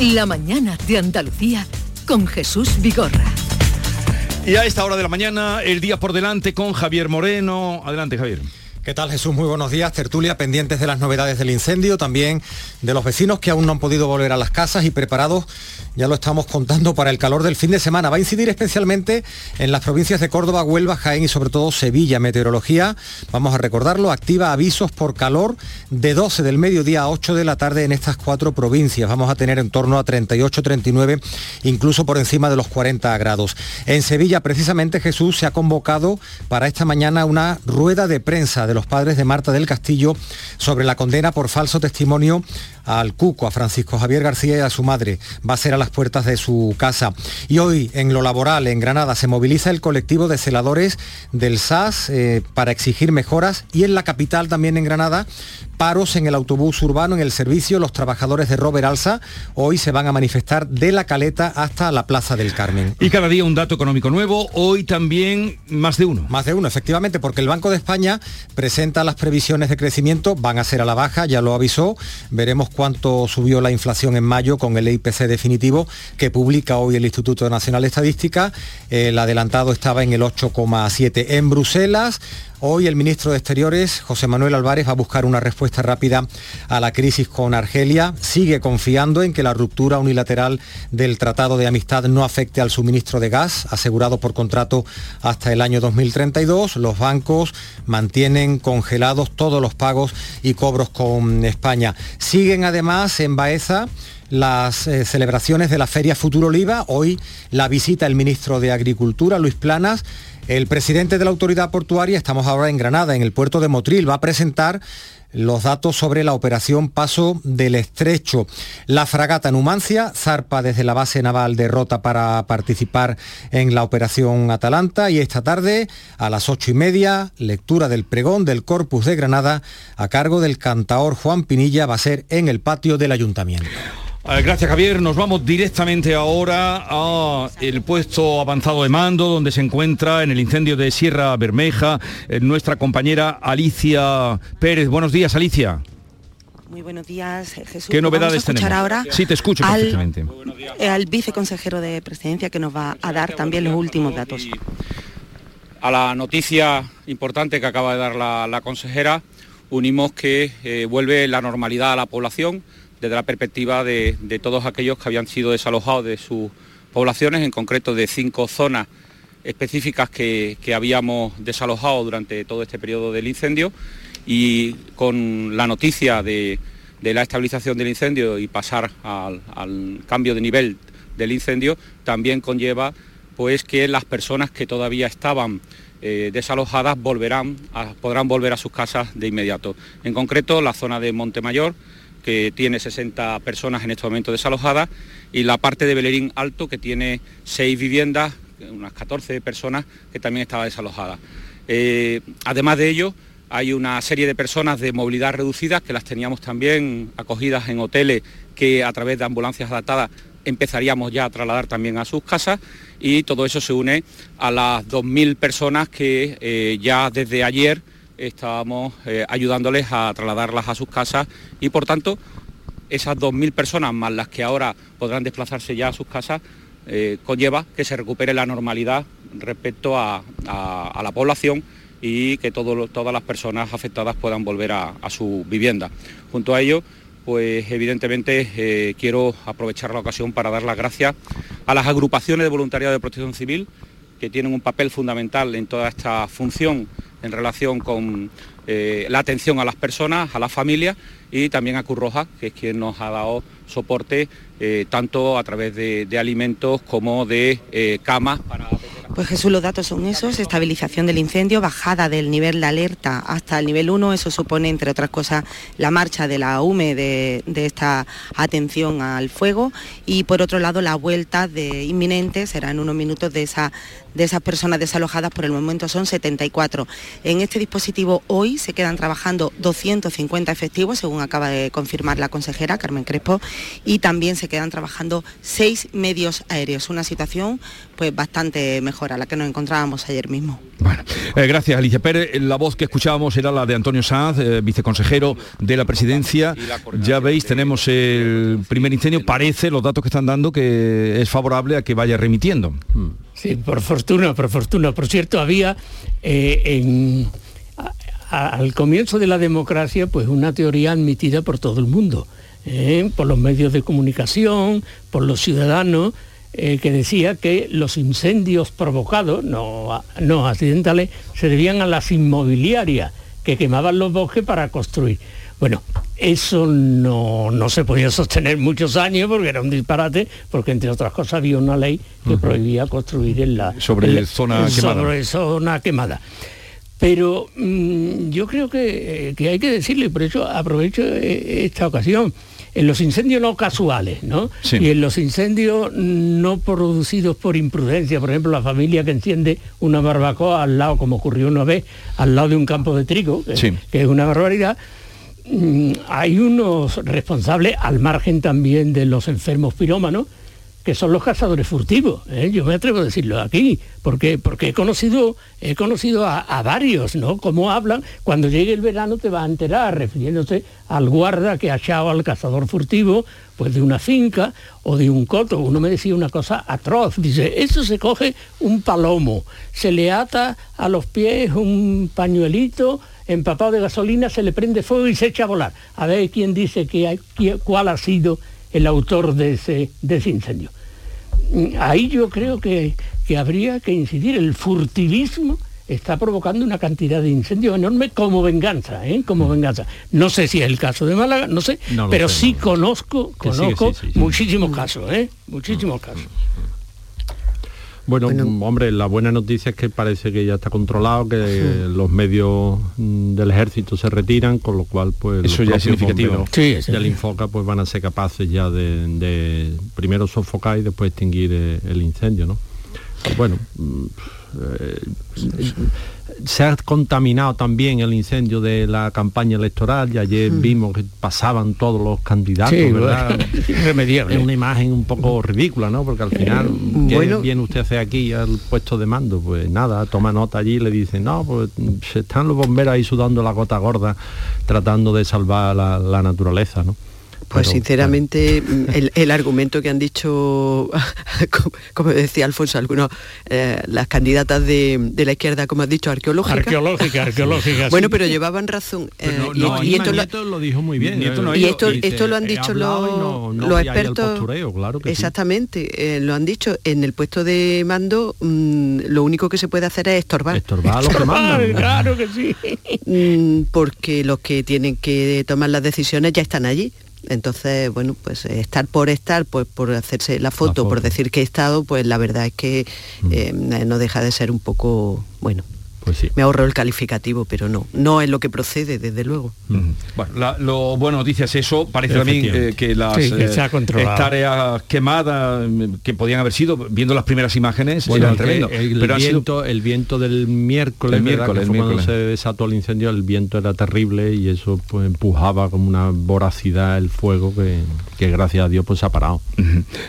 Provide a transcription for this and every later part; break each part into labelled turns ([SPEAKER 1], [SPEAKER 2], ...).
[SPEAKER 1] La mañana de Andalucía con Jesús Vigorra.
[SPEAKER 2] Y a esta hora de la mañana, el día por delante con Javier Moreno. Adelante, Javier.
[SPEAKER 3] ¿Qué tal Jesús? Muy buenos días. Tertulia pendientes de las novedades del incendio, también de los vecinos que aún no han podido volver a las casas y preparados, ya lo estamos contando, para el calor del fin de semana. Va a incidir especialmente en las provincias de Córdoba, Huelva, Jaén y sobre todo Sevilla. Meteorología, vamos a recordarlo, activa avisos por calor de 12 del mediodía a 8 de la tarde en estas cuatro provincias. Vamos a tener en torno a 38, 39, incluso por encima de los 40 grados. En Sevilla, precisamente, Jesús se ha convocado para esta mañana una rueda de prensa de los padres de Marta del Castillo sobre la condena por falso testimonio al Cuco, a Francisco Javier García y a su madre. Va a ser a las puertas de su casa. Y hoy, en lo laboral, en Granada, se moviliza el colectivo de celadores del SAS eh, para exigir mejoras y en la capital también en Granada paros en el autobús urbano, en el servicio. Los trabajadores de Robert Alsa hoy se van a manifestar de la Caleta hasta la Plaza del Carmen.
[SPEAKER 2] Y cada día un dato económico nuevo, hoy también más de uno.
[SPEAKER 3] Más de uno, efectivamente, porque el Banco de España presenta las previsiones de crecimiento, van a ser a la baja, ya lo avisó. Veremos cuánto subió la inflación en mayo con el IPC definitivo que publica hoy el Instituto Nacional de Estadística. El adelantado estaba en el 8,7 en Bruselas. Hoy el ministro de Exteriores, José Manuel Álvarez, va a buscar una respuesta rápida a la crisis con Argelia. Sigue confiando en que la ruptura unilateral del Tratado de Amistad no afecte al suministro de gas, asegurado por contrato hasta el año 2032. Los bancos mantienen congelados todos los pagos y cobros con España. Siguen además en Baeza las eh, celebraciones de la Feria Futuro Oliva. Hoy la visita del ministro de Agricultura, Luis Planas, el presidente de la autoridad portuaria, estamos ahora en Granada, en el puerto de Motril, va a presentar los datos sobre la operación Paso del Estrecho. La fragata Numancia zarpa desde la base naval de Rota para participar en la operación Atalanta y esta tarde a las ocho y media lectura del pregón del Corpus de Granada a cargo del cantaor Juan Pinilla va a ser en el patio del ayuntamiento.
[SPEAKER 2] Eh, gracias Javier. Nos vamos directamente ahora a el puesto avanzado de mando donde se encuentra en el incendio de Sierra Bermeja eh, nuestra compañera Alicia Pérez. Buenos días Alicia.
[SPEAKER 4] Muy buenos días, Jesús.
[SPEAKER 2] ¿Qué novedades
[SPEAKER 4] Vamos a
[SPEAKER 2] tenemos?
[SPEAKER 4] ahora
[SPEAKER 2] sí, te escucho
[SPEAKER 4] al,
[SPEAKER 2] perfectamente.
[SPEAKER 4] eh, al viceconsejero de presidencia que nos va a dar también los últimos datos.
[SPEAKER 5] A la noticia importante que acaba de dar la, la consejera, unimos que eh, vuelve la normalidad a la población desde la perspectiva de, todos aquellos que habían sido desalojados de sus poblaciones, en concreto de cinco zonas específicas que, habíamos desalojado durante todo este periodo del incendio y con la noticia de, la estabilización del incendio y pasar al, cambio de nivel del incendio también conlleva pues que las personas que todavía estaban eh, desalojadas volverán podrán volver a sus casas de inmediato. En concreto, la zona de Montemayor, que tiene 60 personas en este momento desalojadas, y la parte de Belerín Alto, que tiene seis viviendas, unas 14 personas que también estaban desalojadas. Eh, además de ello, hay una serie de personas de movilidad reducida que las teníamos también acogidas en hoteles que a través de ambulancias adaptadas empezaríamos ya a trasladar también a sus casas y todo eso se une a las 2.000 personas que eh, ya desde ayer estábamos eh, ayudándoles a trasladarlas a sus casas y por tanto esas 2.000 personas más las que ahora podrán desplazarse ya a sus casas eh, conlleva que se recupere la normalidad respecto a, la población y que todas las personas afectadas puedan volver a, a su vivienda. Junto a ello, pues evidentemente eh, quiero aprovechar la ocasión para dar las gracias a las agrupaciones de voluntariado de protección civil que tienen un papel fundamental en toda esta función en relación con eh, la atención a las personas, a las familias y también a Cruz Roja, que es quien nos ha dado soporte eh, tanto a través de, de alimentos como de eh, camas para
[SPEAKER 4] Pues Jesús, los datos son esos, estabilización del incendio, bajada del nivel de alerta hasta el nivel 1, eso supone, entre otras cosas, la marcha de la UME de, de esta atención al fuego y por otro lado la vuelta de inminente, será en unos minutos, de, esa, de esas personas desalojadas, por el momento son 74. En este dispositivo hoy se quedan trabajando 250 efectivos, según acaba de confirmar la consejera Carmen Crespo, y también se quedan trabajando seis medios aéreos, una situación pues bastante mejor a la que nos encontrábamos ayer mismo.
[SPEAKER 2] Bueno, eh, gracias Alicia Pérez. La voz que escuchábamos era la de Antonio Sanz, eh, viceconsejero de la presidencia. Ya veis, tenemos el primer incendio. Parece, los datos que están dando, que es favorable a que vaya remitiendo.
[SPEAKER 6] Sí, por fortuna, por fortuna. Por cierto, había eh, al comienzo de la democracia pues una teoría admitida por todo el mundo, por los medios de comunicación, por los ciudadanos, eh, que decía que los incendios provocados, no, no accidentales, se debían a las inmobiliarias que quemaban los bosques para construir. Bueno, eso no, se podía sostener muchos años porque era un disparate, porque entre otras cosas había una ley que prohibía construir en la
[SPEAKER 2] sobre zona quemada.
[SPEAKER 6] Sobre zona quemada. Pero mm, yo creo que, que, hay que decirle, y por eso aprovecho eh, esta ocasión, en los incendios no casuales, ¿no? Y en los incendios no producidos por imprudencia, por ejemplo, la familia que enciende una barbacoa al lado, como ocurrió una vez, al lado de un campo de trigo, que, que es una barbaridad, hay unos responsables, al margen también de los enfermos pirómanos, que son los cazadores furtivos. ¿eh? Yo me atrevo a decirlo aquí, porque, porque he conocido, he conocido a, varios, ¿no? Cómo hablan, cuando llegue el verano te va a enterar, refiriéndose al guarda que ha echado al cazador furtivo, pues de una finca o de un coto. Uno me decía una cosa atroz, dice, eso se coge un palomo, se le ata a los pies un pañuelito, empapado de gasolina, se le prende fuego y se echa a volar. A ver quién dice que hay, cuál ha sido el autor de ese, de ese incendio ahí yo creo que, habría que incidir. El furtivismo está provocando una cantidad de incendios enorme como venganza, ¿eh? como mm. venganza. No sé si es el caso de Málaga, no sé, pero sí conozco, conozco muchísimos casos, ¿eh? muchísimos casos.
[SPEAKER 7] Bueno, hombre, la buena noticia es que parece que ya está controlado, que los medios mm, del ejército se retiran, con lo cual pues
[SPEAKER 2] eso ya es significativo.
[SPEAKER 7] Sí, del Infoca pues van a ser capaces ya de, primero sofocar y después extinguir eh, el incendio, ¿no? Bueno, mm, eh, se ha contaminado también el incendio de la campaña electoral y ayer hmm. vimos que pasaban todos los candidatos, ¿verdad?
[SPEAKER 6] Irremediable.
[SPEAKER 7] Es una imagen un poco ridícula, ¿no? Porque al final, eh, ¿qué viene usted hace aquí al puesto de mando? Pues nada, toma nota allí y le dice, no, pues se están los bomberos ahí sudando la gota gorda tratando de salvar la naturaleza, ¿no?
[SPEAKER 8] Pues sinceramente mm, el, argumento que han dicho, como decía Alfonso, algunos, eh, las candidatas de, la izquierda, como has dicho, arqueológicas.
[SPEAKER 6] Arqueológica, arqueológica.
[SPEAKER 8] bueno, pero llevaban razón.
[SPEAKER 7] Eh, y, esto lo, dijo muy bien.
[SPEAKER 8] y esto, lo han dicho los, expertos. exactamente, eh, lo han dicho. En el puesto de mando, mm, lo único que se puede hacer es estorbar.
[SPEAKER 7] Estorbar a los que mandan.
[SPEAKER 6] claro que sí.
[SPEAKER 8] Mm, porque los que tienen que tomar las decisiones ya están allí. Entonces, bueno, pues eh, estar por estar, pues por hacerse la foto, por decir que he estado, pues la verdad es que mm. eh, no deja de ser un poco, bueno, pues Me ahorro el calificativo, pero no, no es lo que procede, desde luego.
[SPEAKER 2] Bueno, la, lo buena noticia es eso. Parece también eh, que las eh, tareas quemadas mm, que podían haber sido, viendo las primeras imágenes,
[SPEAKER 7] eran tremendo. El, viento, el viento del miércoles, miércoles, cuando se desató el incendio, el viento era terrible y eso pues empujaba como una voracidad el fuego que, gracias a Dios pues se ha parado.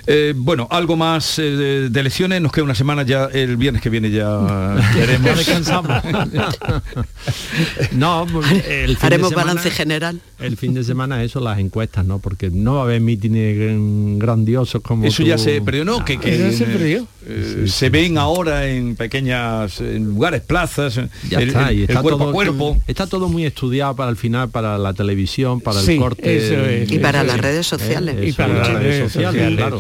[SPEAKER 2] Eh, bueno, algo más de, de, lesiones, nos queda una semana ya, el viernes que viene ya queremos
[SPEAKER 8] no, el haremos balance general.
[SPEAKER 7] El fin de semana eso, las encuestas, ¿no? Porque no va a haber mítines grandiosos como
[SPEAKER 2] Eso ya se perdió, ¿no? Que, se eh, se ven ahora en pequeñas lugares, plazas,
[SPEAKER 7] ya está, y está todo, cuerpo. Está todo muy estudiado para el final, para la televisión, para el corte.
[SPEAKER 8] y para las redes sociales.
[SPEAKER 6] y para las redes sociales, claro.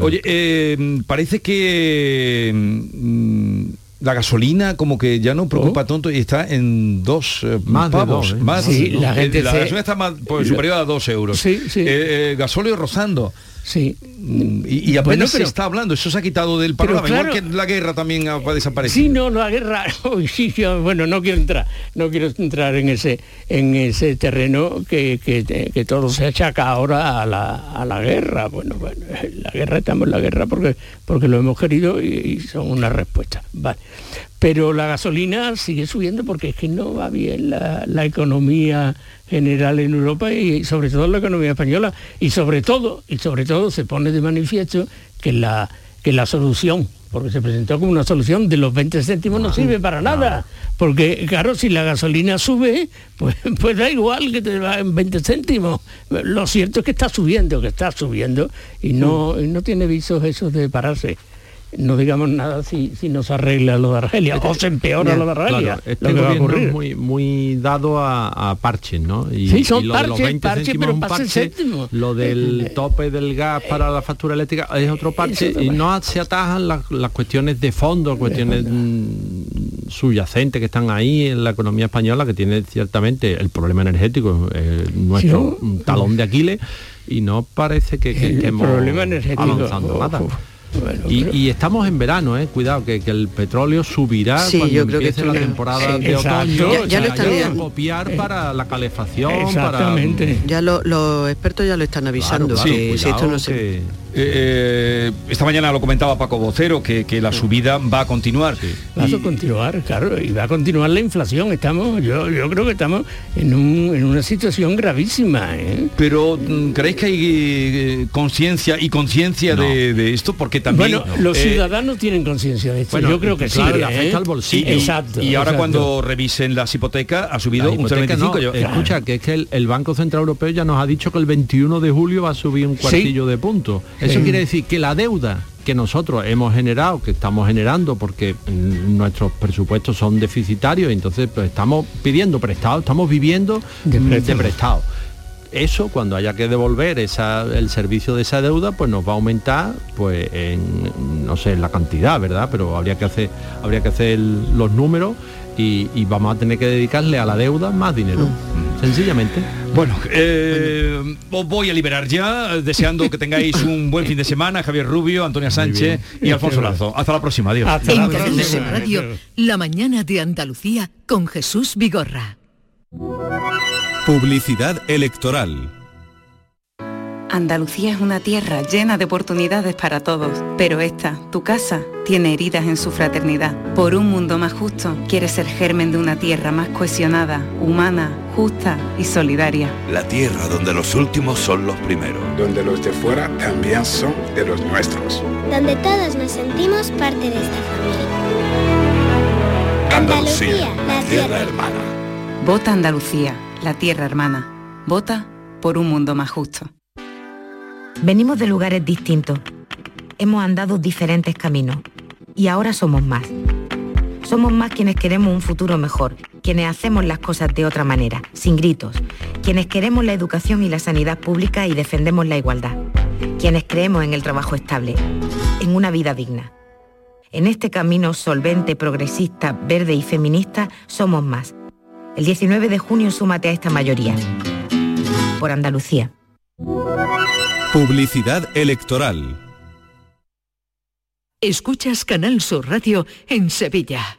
[SPEAKER 2] Oye, eh, parece que mm, la gasolina como que ya no preocupa oh. tonto y está en dos
[SPEAKER 7] eh, más pavos. De
[SPEAKER 2] dos, ¿eh? más, la, gente la gasolina está más pues, superior a dos euros.
[SPEAKER 6] Sí, sí.
[SPEAKER 2] Eh, gasóleo rozando.
[SPEAKER 6] Sí.
[SPEAKER 2] Mm, y, apenas se está hablando, eso se ha quitado del panorama, igual que la guerra también ha desaparecido.
[SPEAKER 6] Sí, no, la guerra, sí, bueno, no quiero entrar, no quiero entrar en ese, en ese terreno que, que, todo se achaca ahora a la, a la, guerra. Bueno, bueno, la guerra estamos en la guerra porque, porque lo hemos querido y, son una respuesta. Vale. Pero la gasolina sigue subiendo porque es que no va bien la, la economía general en Europa y sobre todo la economía española y sobre todo y sobre todo se pone de manifiesto que la que la solución porque se presentó como una solución de los 20 céntimos no sirve para nada, porque claro, si la gasolina sube, pues, pues da igual que te va en 20 céntimos. Lo cierto es que está subiendo, que está subiendo y no, y no tiene visos esos de pararse no digamos nada si, si no se arregla lo de Argelia o se empeora lo de Argelia.
[SPEAKER 7] este
[SPEAKER 6] lo
[SPEAKER 7] gobierno es muy, muy dado a, a parches, ¿no?
[SPEAKER 6] Y, sí, son y lo parches, de los 20 parche, céntimos pero parche, céntimo.
[SPEAKER 7] lo del tope del gas para la factura eléctrica es otro parche y no se atajan las, las cuestiones de fondo, cuestiones mm, subyacentes que están ahí en la economía española, que tiene ciertamente el problema energético, eh, nuestro ¿Sí? talón de Aquiles, y no parece que, que, que hemos
[SPEAKER 6] problema energético,
[SPEAKER 7] avanzando nada. Bueno, y, pero... y, estamos en verano, eh, cuidado, que, que, el petróleo subirá
[SPEAKER 8] sí,
[SPEAKER 7] cuando
[SPEAKER 8] yo
[SPEAKER 7] empiece
[SPEAKER 8] creo
[SPEAKER 7] la temporada de otoño.
[SPEAKER 8] Ya, ya lo están
[SPEAKER 7] copiar eh, para la calefacción.
[SPEAKER 6] Exactamente.
[SPEAKER 7] Para...
[SPEAKER 8] Ya lo, los expertos ya lo están avisando.
[SPEAKER 7] Claro, claro,
[SPEAKER 8] que,
[SPEAKER 7] cuidado,
[SPEAKER 8] si esto no se...
[SPEAKER 7] que...
[SPEAKER 2] Eh, esta mañana lo comentaba Paco Vocero, que, que la subida va a continuar. Sí.
[SPEAKER 6] Va y... a continuar, claro, y va a continuar la inflación. Estamos, yo, yo creo que estamos en, un, en una situación gravísima. ¿eh?
[SPEAKER 2] Pero ¿creéis que hay eh, conciencia y conciencia no. de, de, esto? Porque también...
[SPEAKER 6] Bueno, los ciudadanos tienen conciencia de esto.
[SPEAKER 7] Bueno,
[SPEAKER 6] yo creo que
[SPEAKER 7] claro,
[SPEAKER 6] sí.
[SPEAKER 7] le afecta al bolsillo.
[SPEAKER 6] Exacto.
[SPEAKER 2] Y ahora
[SPEAKER 6] exacto.
[SPEAKER 2] cuando revisen las hipotecas ha subido un 0,25.
[SPEAKER 7] No,
[SPEAKER 2] yo...
[SPEAKER 7] Escucha, que es que el, el, Banco Central Europeo ya nos ha dicho que el 21 de julio va a subir un cuartillo ¿Sí? de punto. Eso quiere decir que la deuda que nosotros hemos generado, que estamos generando porque nuestros presupuestos son deficitarios, entonces pues, estamos pidiendo prestado, estamos viviendo de, de prestado. Eso cuando haya que devolver esa, el servicio de esa deuda, pues nos va a aumentar, pues en no sé en la cantidad, ¿verdad? Pero habría que hacer, habría que hacer el, los números y, y, vamos a tener que dedicarle a la deuda más dinero, mm. sencillamente.
[SPEAKER 2] Bueno, eh, os voy a liberar ya, deseando que tengáis un buen fin de semana, Javier Rubio, Antonia Sánchez y Alfonso Lazo. Hasta la próxima, adiós.
[SPEAKER 1] Hasta en la próxima. Radio, la mañana de Andalucía con Jesús Vigorra.
[SPEAKER 9] Publicidad electoral.
[SPEAKER 10] Andalucía es una tierra llena de oportunidades para todos, pero esta, tu casa, tiene heridas en su fraternidad. Por un mundo más justo, quieres ser germen de una tierra más cohesionada, humana, justa y solidaria.
[SPEAKER 11] La tierra donde los últimos son los primeros.
[SPEAKER 12] Donde los de fuera también son de los nuestros.
[SPEAKER 13] Donde todos nos sentimos parte de esta familia.
[SPEAKER 11] Andalucía, Andalucía la tierra, tierra hermana.
[SPEAKER 10] Vota Andalucía, la tierra hermana. Vota por un mundo más justo.
[SPEAKER 14] Venimos de lugares distintos. Hemos andado diferentes caminos. Y ahora somos más. Somos más quienes queremos un futuro mejor, quienes hacemos las cosas de otra manera, sin gritos, quienes queremos la educación y la sanidad pública y defendemos la igualdad, quienes creemos en el trabajo estable, en una vida digna. En este camino solvente, progresista, verde y feminista somos más. El 19 de junio súmate a esta mayoría. Por Andalucía.
[SPEAKER 9] Publicidad electoral.
[SPEAKER 1] Escuchas Canal Sur Radio en Sevilla.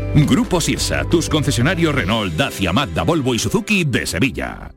[SPEAKER 15] Grupo Sirsa, tus concesionarios Renault, Dacia, Mazda, Volvo y Suzuki de Sevilla.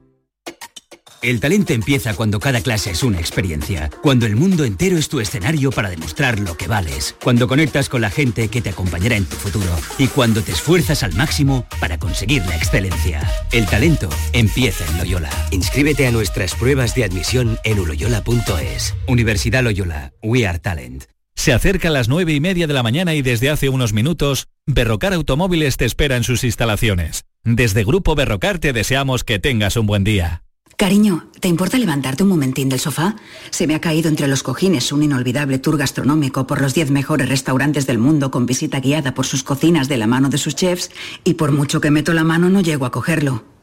[SPEAKER 16] El talento empieza cuando cada clase es una experiencia, cuando el mundo entero es tu escenario para demostrar lo que vales, cuando conectas con la gente que te acompañará en tu futuro y cuando te esfuerzas al máximo para conseguir la excelencia. El talento empieza en Loyola.
[SPEAKER 17] Inscríbete a nuestras pruebas de admisión en uloyola.es.
[SPEAKER 16] Universidad Loyola, We Are Talent.
[SPEAKER 18] Se acerca a las nueve y media de la mañana y desde hace unos minutos, Berrocar Automóviles te espera en sus instalaciones. Desde Grupo Berrocar te deseamos que tengas un buen día.
[SPEAKER 19] Cariño, ¿te importa levantarte un momentín del sofá? Se me ha caído entre los cojines un inolvidable tour gastronómico por los 10 mejores restaurantes del mundo con visita guiada por sus cocinas de la mano de sus chefs y por mucho que meto la mano no llego a cogerlo.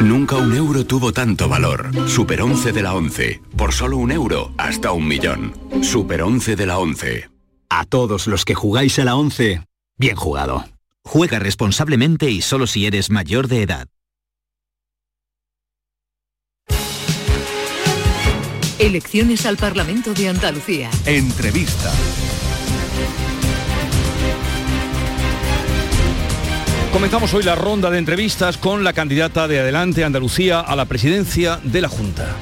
[SPEAKER 11] Nunca un euro tuvo tanto valor. Super 11 de la 11. Por solo un euro, hasta un millón. Super 11 de la 11.
[SPEAKER 20] A todos los que jugáis a la 11, bien jugado. Juega responsablemente y solo si eres mayor de edad.
[SPEAKER 1] Elecciones al Parlamento de Andalucía.
[SPEAKER 9] Entrevista.
[SPEAKER 2] Comenzamos hoy la ronda de entrevistas con la candidata de Adelante Andalucía a la presidencia de la Junta.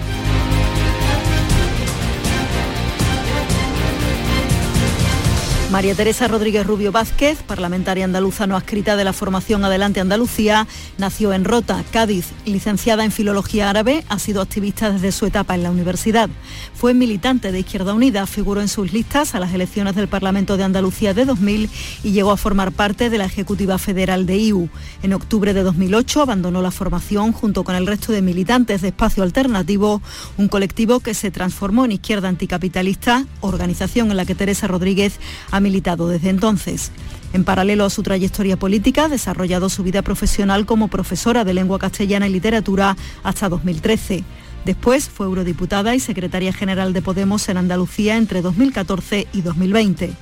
[SPEAKER 21] María Teresa Rodríguez Rubio Vázquez, parlamentaria andaluza no adscrita de la formación Adelante Andalucía, nació en Rota, Cádiz, licenciada en Filología Árabe, ha sido activista desde su etapa en la universidad. Fue militante de Izquierda Unida, figuró en sus listas a las elecciones del Parlamento de Andalucía de 2000 y llegó a formar parte de la Ejecutiva Federal de IU. En octubre de 2008 abandonó la formación junto con el resto de militantes de Espacio Alternativo, un colectivo que se transformó en Izquierda Anticapitalista, organización en la que Teresa Rodríguez ha militado desde entonces. En paralelo a su trayectoria política, ha desarrollado su vida profesional como profesora de lengua castellana y literatura hasta 2013. Después fue eurodiputada y secretaria general de Podemos en Andalucía entre 2014 y 2020.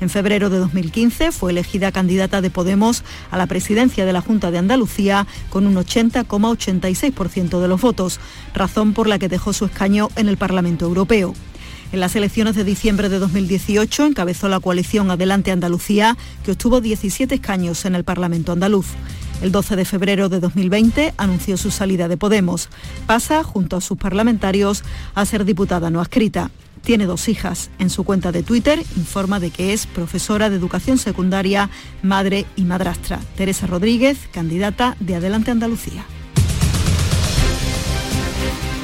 [SPEAKER 21] En febrero de 2015 fue elegida candidata de Podemos a la presidencia de la Junta de Andalucía con un 80,86% de los votos, razón por la que dejó su escaño en el Parlamento Europeo. En las elecciones de diciembre de 2018 encabezó la coalición Adelante Andalucía, que obtuvo 17 escaños en el Parlamento andaluz. El 12 de febrero de 2020 anunció su salida de Podemos. Pasa, junto a sus parlamentarios, a ser diputada no adscrita. Tiene dos hijas. En su cuenta de Twitter informa de que es profesora de educación secundaria, madre y madrastra. Teresa Rodríguez, candidata de Adelante Andalucía.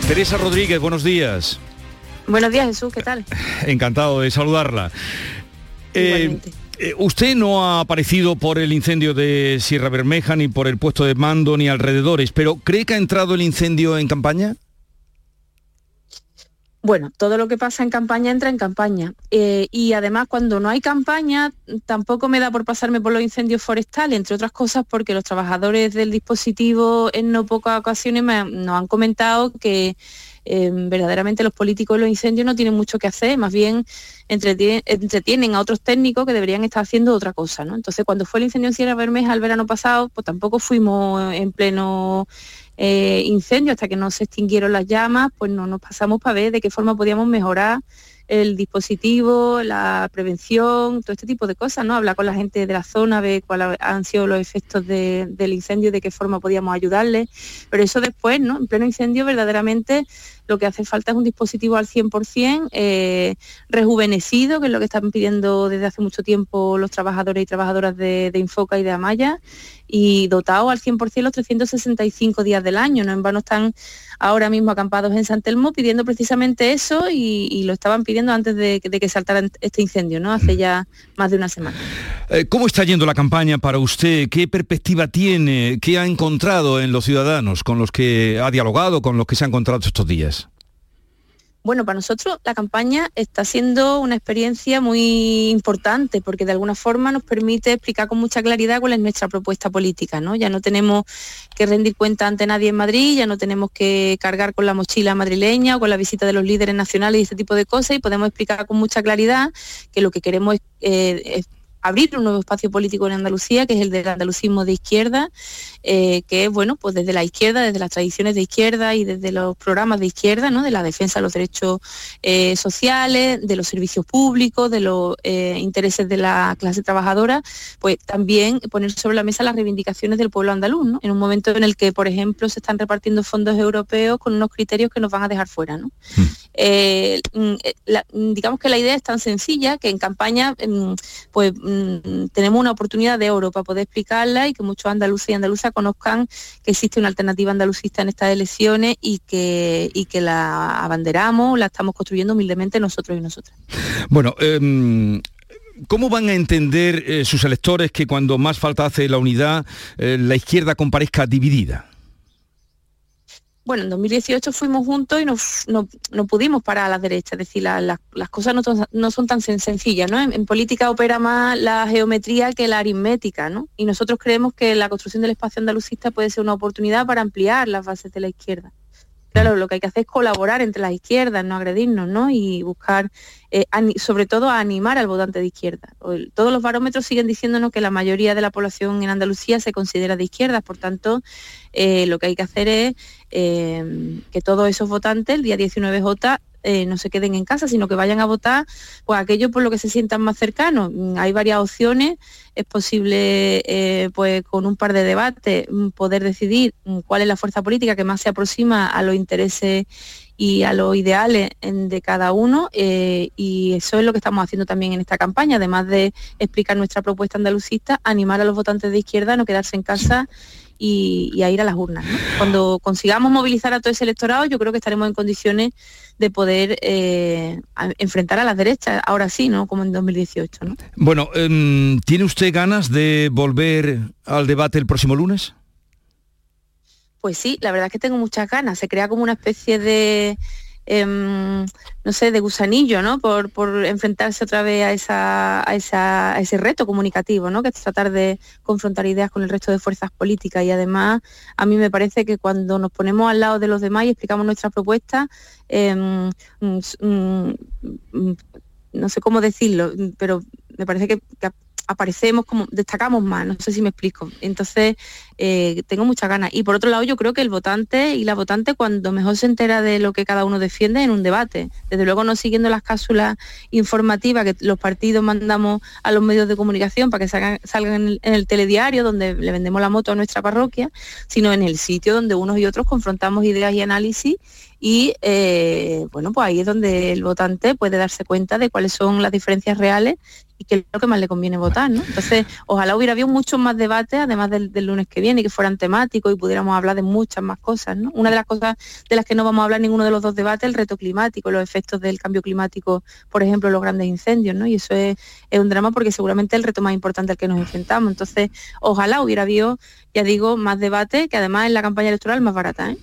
[SPEAKER 2] Teresa Rodríguez, buenos días.
[SPEAKER 22] Buenos días, Jesús, ¿qué tal?
[SPEAKER 2] Encantado de saludarla. Eh, eh, usted no ha aparecido por el incendio de Sierra Bermeja, ni por el puesto de mando, ni alrededores, pero ¿cree que ha entrado el incendio en campaña?
[SPEAKER 22] Bueno, todo lo que pasa en campaña entra en campaña. Eh, y además, cuando no hay campaña, tampoco me da por pasarme por los incendios forestales, entre otras cosas porque los trabajadores del dispositivo en no pocas ocasiones nos han comentado que eh, verdaderamente los políticos de los incendios no tienen mucho que hacer, más bien entretienen, a otros técnicos que deberían estar haciendo otra cosa. ¿no? Entonces, cuando fue el incendio en Sierra Bermeja el verano pasado, pues tampoco fuimos en pleno eh, incendio hasta que no se extinguieron las llamas, pues no nos pasamos para ver de qué forma podíamos mejorar el dispositivo, la prevención, todo este tipo de cosas, ¿no? Hablar con la gente de la zona, ver cuáles han sido los efectos del incendio, de qué forma podíamos ayudarle. Pero eso después, ¿no? En pleno incendio, verdaderamente lo que hace falta es un dispositivo al 100% eh, rejuvenecido, que es lo que están pidiendo desde hace mucho tiempo los trabajadores y trabajadoras de, Infoca y de Amaya, y dotado al 100% los 365 días del año. No en vano están ahora mismo acampados en San Telmo pidiendo precisamente eso y, lo estaban pidiendo antes de, que saltara este incendio, ¿no? Hace ya más de una semana.
[SPEAKER 2] Eh, ¿Cómo está yendo la campaña para usted? ¿Qué perspectiva tiene? ¿Qué ha encontrado en los ciudadanos con los que ha dialogado, con los que se ha encontrado estos días?
[SPEAKER 22] Bueno, para nosotros la campaña está siendo una experiencia muy importante porque de alguna forma nos permite explicar con mucha claridad cuál es nuestra propuesta política. ¿no? Ya no tenemos que rendir cuenta ante nadie en Madrid, ya no tenemos que cargar con la mochila madrileña o con la visita de los líderes nacionales y este tipo de cosas y podemos explicar con mucha claridad que lo que queremos es, eh, abrir un nuevo espacio político en Andalucía, que es el del andalucismo de izquierda, eh, que es, bueno, pues desde la izquierda, desde las tradiciones de izquierda y desde los programas de izquierda, ¿no? De la defensa de los derechos eh, sociales, de los servicios públicos, de los eh, intereses de la clase trabajadora, pues también poner sobre la mesa las reivindicaciones del pueblo andaluz, ¿no? En un momento en el que, por ejemplo, se están repartiendo fondos europeos con unos criterios que nos van a dejar fuera, ¿no? Mm. Mm, digamos que la idea es tan sencilla que en campaña, mm, pues Mm, tenemos una oportunidad de oro para poder explicarla y que muchos andaluces y andaluzas conozcan que existe una alternativa andalucista en estas elecciones y que, que la abanderamos, la estamos construyendo humildemente nosotros y nosotras.
[SPEAKER 2] Bueno, em, ¿Cómo van a entender eh, sus electores que cuando más falta hace la unidad, eh, la izquierda comparezca dividida?
[SPEAKER 22] Bueno, en 2018 fuimos juntos y no, pudimos parar a la derecha, es decir, las cosas no, son tan sencillas, ¿no? En, política opera más la geometría que la aritmética, ¿no? Y nosotros creemos que la construcción del espacio andalucista puede ser una oportunidad para ampliar las bases de la izquierda. Claro, lo que hay que hacer es colaborar entre las izquierdas, no agredirnos, ¿no? Y buscar, eh, sobre todo, animar al votante de izquierda. Todos los barómetros siguen diciéndonos que la mayoría de la población en Andalucía se considera de izquierdas, por tanto, eh, lo que hay que hacer es eh, que todos esos votantes el día 19J eh, no se queden en casa, sino que vayan a votar pues aquello por lo que se sientan más cercanos. Mm, hay varias opciones, es posible eh, pues con un par de debates mm, poder decidir mm, cuál es la fuerza política que más se aproxima a los intereses y a los ideales de cada uno eh, y eso es lo que estamos haciendo también en esta campaña, además de explicar nuestra propuesta andalucista, animar a los votantes de izquierda a no quedarse en casa y, a ir a las urnas. Cuando consigamos movilizar a todo ese electorado, yo creo que estaremos en condiciones de poder eh, enfrentar a las derechas, ahora sí, ¿no? Como en 2018.
[SPEAKER 2] Bueno, em, ¿tiene usted ganas de volver al debate el próximo lunes?
[SPEAKER 22] Pues sí, la verdad es que tengo muchas ganas. Se crea como una especie de Em, no sé, de gusanillo, ¿no? Por, enfrentarse otra vez a, esa, a, ese reto comunicativo, ¿no? Que es tratar de confrontar ideas con el resto de fuerzas políticas. Y además, a mí me parece que cuando nos ponemos al lado de los demás y explicamos nuestras propuestas, em, mm, mm, mm, no sé cómo decirlo, pero me parece que aparecemos como, destacamos más, no sé si me explico. Entonces, eh, tengo muchas ganas. Y por otro lado, yo creo que el votante y la votante cuando mejor se entera de lo que cada uno defiende en un debate. Desde luego no siguiendo las cápsulas informativas que los partidos mandamos a los medios de comunicación para que salgan, en, el, telediario donde le vendemos la moto a nuestra parroquia, sino en el sitio donde unos y otros confrontamos ideas y análisis y eh, bueno, pues ahí es donde el votante puede darse cuenta de cuáles son las diferencias reales y qué es lo que más le conviene votar, ¿no? Entonces, ojalá hubiera habido muchos más debates, además del, lunes que viene, que fueran temáticos y pudiéramos hablar de muchas más cosas, ¿no? Una de las cosas de las que no vamos a hablar ninguno de los dos debates, el reto climático, los efectos del cambio climático, por ejemplo, los grandes incendios, ¿no? Y eso es, un drama porque seguramente es el reto más importante al que nos enfrentamos. Entonces, ojalá hubiera habido, ya digo, más debate, que además es la campaña electoral más barata, ¿eh?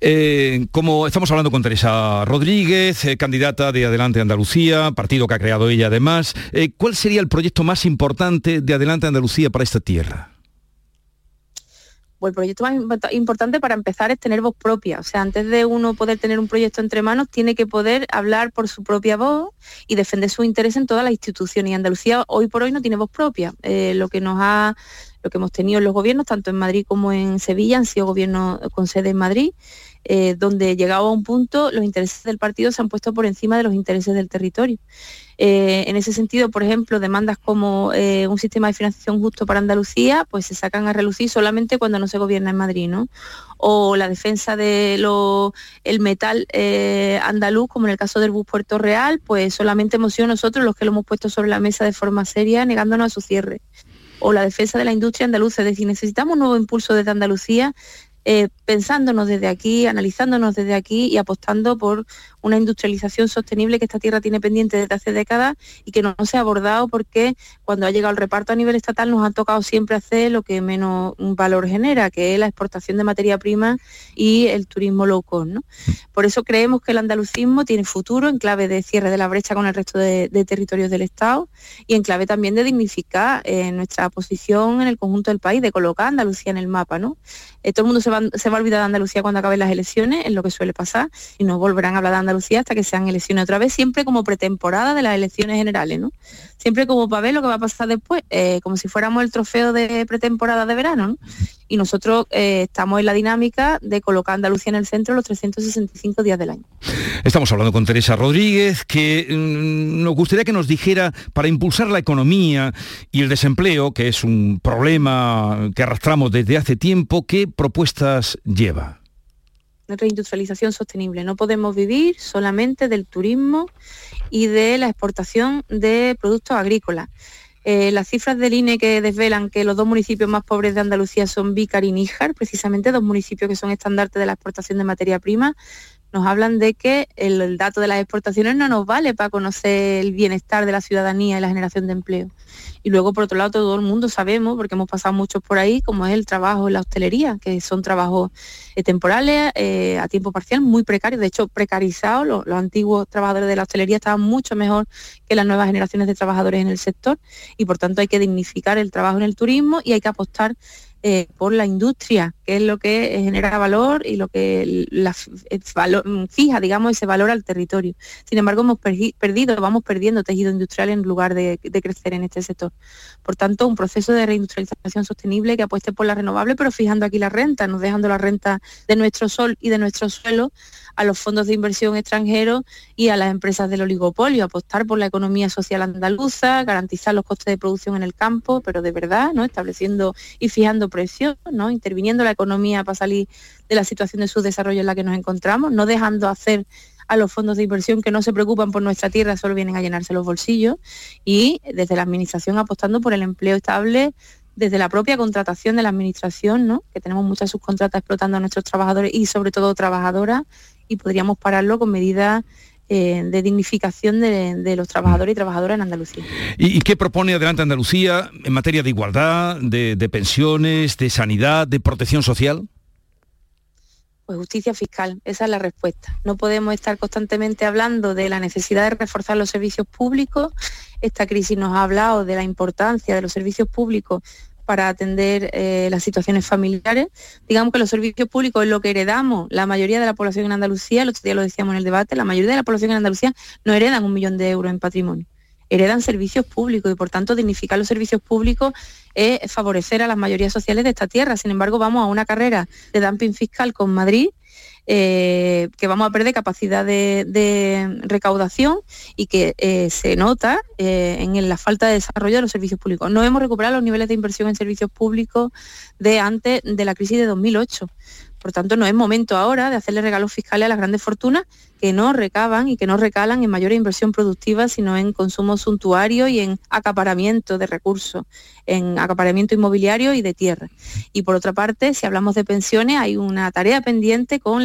[SPEAKER 2] Eh, como estamos hablando con Teresa Rodríguez, eh, candidata de Adelante Andalucía, partido que ha creado ella además, ¿cuál sería el proyecto más importante de Adelante Andalucía para esta tierra?
[SPEAKER 22] Pues el proyecto más importante para empezar es tener voz propia. O sea, antes de uno poder tener un proyecto entre manos, tiene que poder hablar por su propia voz y defender su interés en todas las instituciones. Y Andalucía hoy por hoy no tiene voz propia. lo que nos ha lo que hemos tenido en los gobiernos, tanto en Madrid como en Sevilla, han sido gobiernos con sede en Madrid, eh, donde llegado a un punto los intereses del partido se han puesto por encima de los intereses del territorio. Eh, en ese sentido, por ejemplo, demandas como eh, un sistema de financiación justo para Andalucía, pues se sacan a relucir solamente cuando no se gobierna en Madrid, ¿no? O la defensa del el metal andaluz, como en el caso del bus Puerto Real, pues solamente hemos sido nosotros los que lo hemos puesto sobre la mesa de forma seria, negándonos a su cierre o la defensa de la industria andaluza. Es decir, necesitamos un nuevo impulso desde Andalucía eh, pensándonos desde aquí, analizándonos desde aquí y apostando por una industrialización sostenible que esta tierra tiene pendiente desde hace décadas y que no, se ha abordado porque cuando ha llegado el reparto a nivel estatal nos ha tocado siempre hacer lo que menos valor genera, que es la exportación de materia prima y el turismo low cost. Por eso creemos que el andalucismo tiene futuro en clave de cierre de la brecha con el resto de, territorios del Estado y en clave también de dignificar eh, nuestra posición en el conjunto del país, de colocar a Andalucía en el mapa. ¿no? Eh, todo el mundo se va se va a olvidar de Andalucía cuando acaben las elecciones, es lo que suele pasar, y no volverán a hablar de Andalucía hasta que sean elecciones otra vez, siempre como pretemporada de las elecciones generales, ¿no? Siempre como para ver lo que va a pasar después, eh, como si fuéramos el trofeo de pretemporada de verano, Y nosotros eh, estamos en la dinámica de colocar Andalucía en el centro los 365 días del año.
[SPEAKER 2] Estamos hablando con Teresa Rodríguez, que mm, nos gustaría que nos dijera, para impulsar la economía y el desempleo, que es un problema que arrastramos desde hace tiempo, ¿qué propuesta lleva?
[SPEAKER 22] Reindustrialización sostenible. No podemos vivir solamente del turismo y de la exportación de productos agrícolas. Eh, las cifras del INE que desvelan que los dos municipios más pobres de Andalucía son Vícar y Níjar, precisamente dos municipios que son estandartes de la exportación de materia prima, nos hablan de que el, dato de las exportaciones no nos vale para conocer el bienestar de la ciudadanía y la generación de empleo. Y luego, por otro lado, todo el mundo sabemos, porque hemos pasado muchos por ahí, como es el trabajo en la hostelería, que son trabajos eh, temporales, eh, a tiempo parcial, muy precarios, de hecho precarizados. Los, los antiguos trabajadores de la hostelería estaban mucho mejor que las nuevas generaciones de trabajadores en el sector y por tanto hay que dignificar el trabajo en el turismo y hay que apostar eh, por la industria, que es lo que genera valor y lo que la, fija, digamos, ese valor al territorio. Sin embargo, hemos perdido, vamos perdiendo tejido industrial en lugar de, crecer en este sector. Por tanto, un proceso de reindustrialización sostenible que apueste por la renovable, pero fijando aquí la renta, no dejando la renta de nuestro sol y de nuestro suelo a los fondos de inversión extranjeros y a las empresas del oligopolio, apostar por la economía social andaluza, garantizar los costes de producción en el campo, pero de verdad, ¿no? estableciendo y fijando precios, ¿no? interviniendo la economía para salir de la situación de subdesarrollo en la que nos encontramos, no dejando hacer a los fondos de inversión que no se preocupan por nuestra tierra, solo vienen a llenarse los bolsillos y desde la Administración apostando por el empleo estable desde la propia contratación de la administración, ¿no? que tenemos muchas subcontratas explotando a nuestros trabajadores y sobre todo trabajadoras, y podríamos pararlo con medidas eh, de dignificación de, los trabajadores y trabajadoras en Andalucía.
[SPEAKER 2] ¿Y, qué propone Adelante Andalucía en materia de igualdad, de, pensiones, de sanidad, de protección social?
[SPEAKER 22] Pues justicia fiscal, esa es la respuesta. No podemos estar constantemente hablando de la necesidad de reforzar los servicios públicos. Esta crisis nos ha hablado de la importancia de los servicios públicos para atender eh, las situaciones familiares. Digamos que los servicios públicos es lo que heredamos la mayoría de la población en Andalucía, el otro día lo decíamos en el debate, la mayoría de la población en Andalucía no heredan un millón de euros en patrimonio, heredan servicios públicos y por tanto dignificar los servicios públicos es favorecer a las mayorías sociales de esta tierra. Sin embargo, vamos a una carrera de dumping fiscal con Madrid eh, que vamos a perder capacidad de, recaudación y que eh, se nota eh, en la falta de desarrollo de los servicios públicos. No hemos recuperado los niveles de inversión en servicios públicos de antes de la crisis de 2008. Por tanto, no es momento ahora de hacerle regalos fiscales a las grandes fortunas que no recaban y que no recalan en mayor inversión productiva, sino en consumo suntuario y en acaparamiento de recursos, en acaparamiento inmobiliario y de tierra. Y por otra parte, si hablamos de pensiones, hay una tarea pendiente con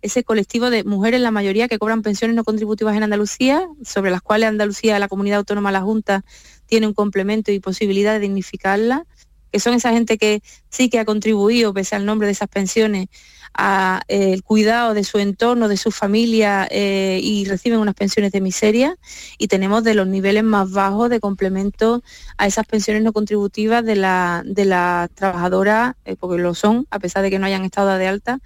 [SPEAKER 22] ese colectivo de mujeres, la mayoría que cobran pensiones no contributivas en Andalucía, sobre las cuales Andalucía, la comunidad autónoma, la Junta, tiene un complemento y posibilidad de dignificarla que son esa gente que sí que ha contribuido, pese al nombre de esas pensiones, al eh, cuidado de su entorno, de su familia eh, y reciben unas pensiones de miseria y tenemos de los niveles más bajos de complemento a esas pensiones no contributivas de las de la trabajadoras, eh, porque lo son, a pesar de que no hayan estado de alta,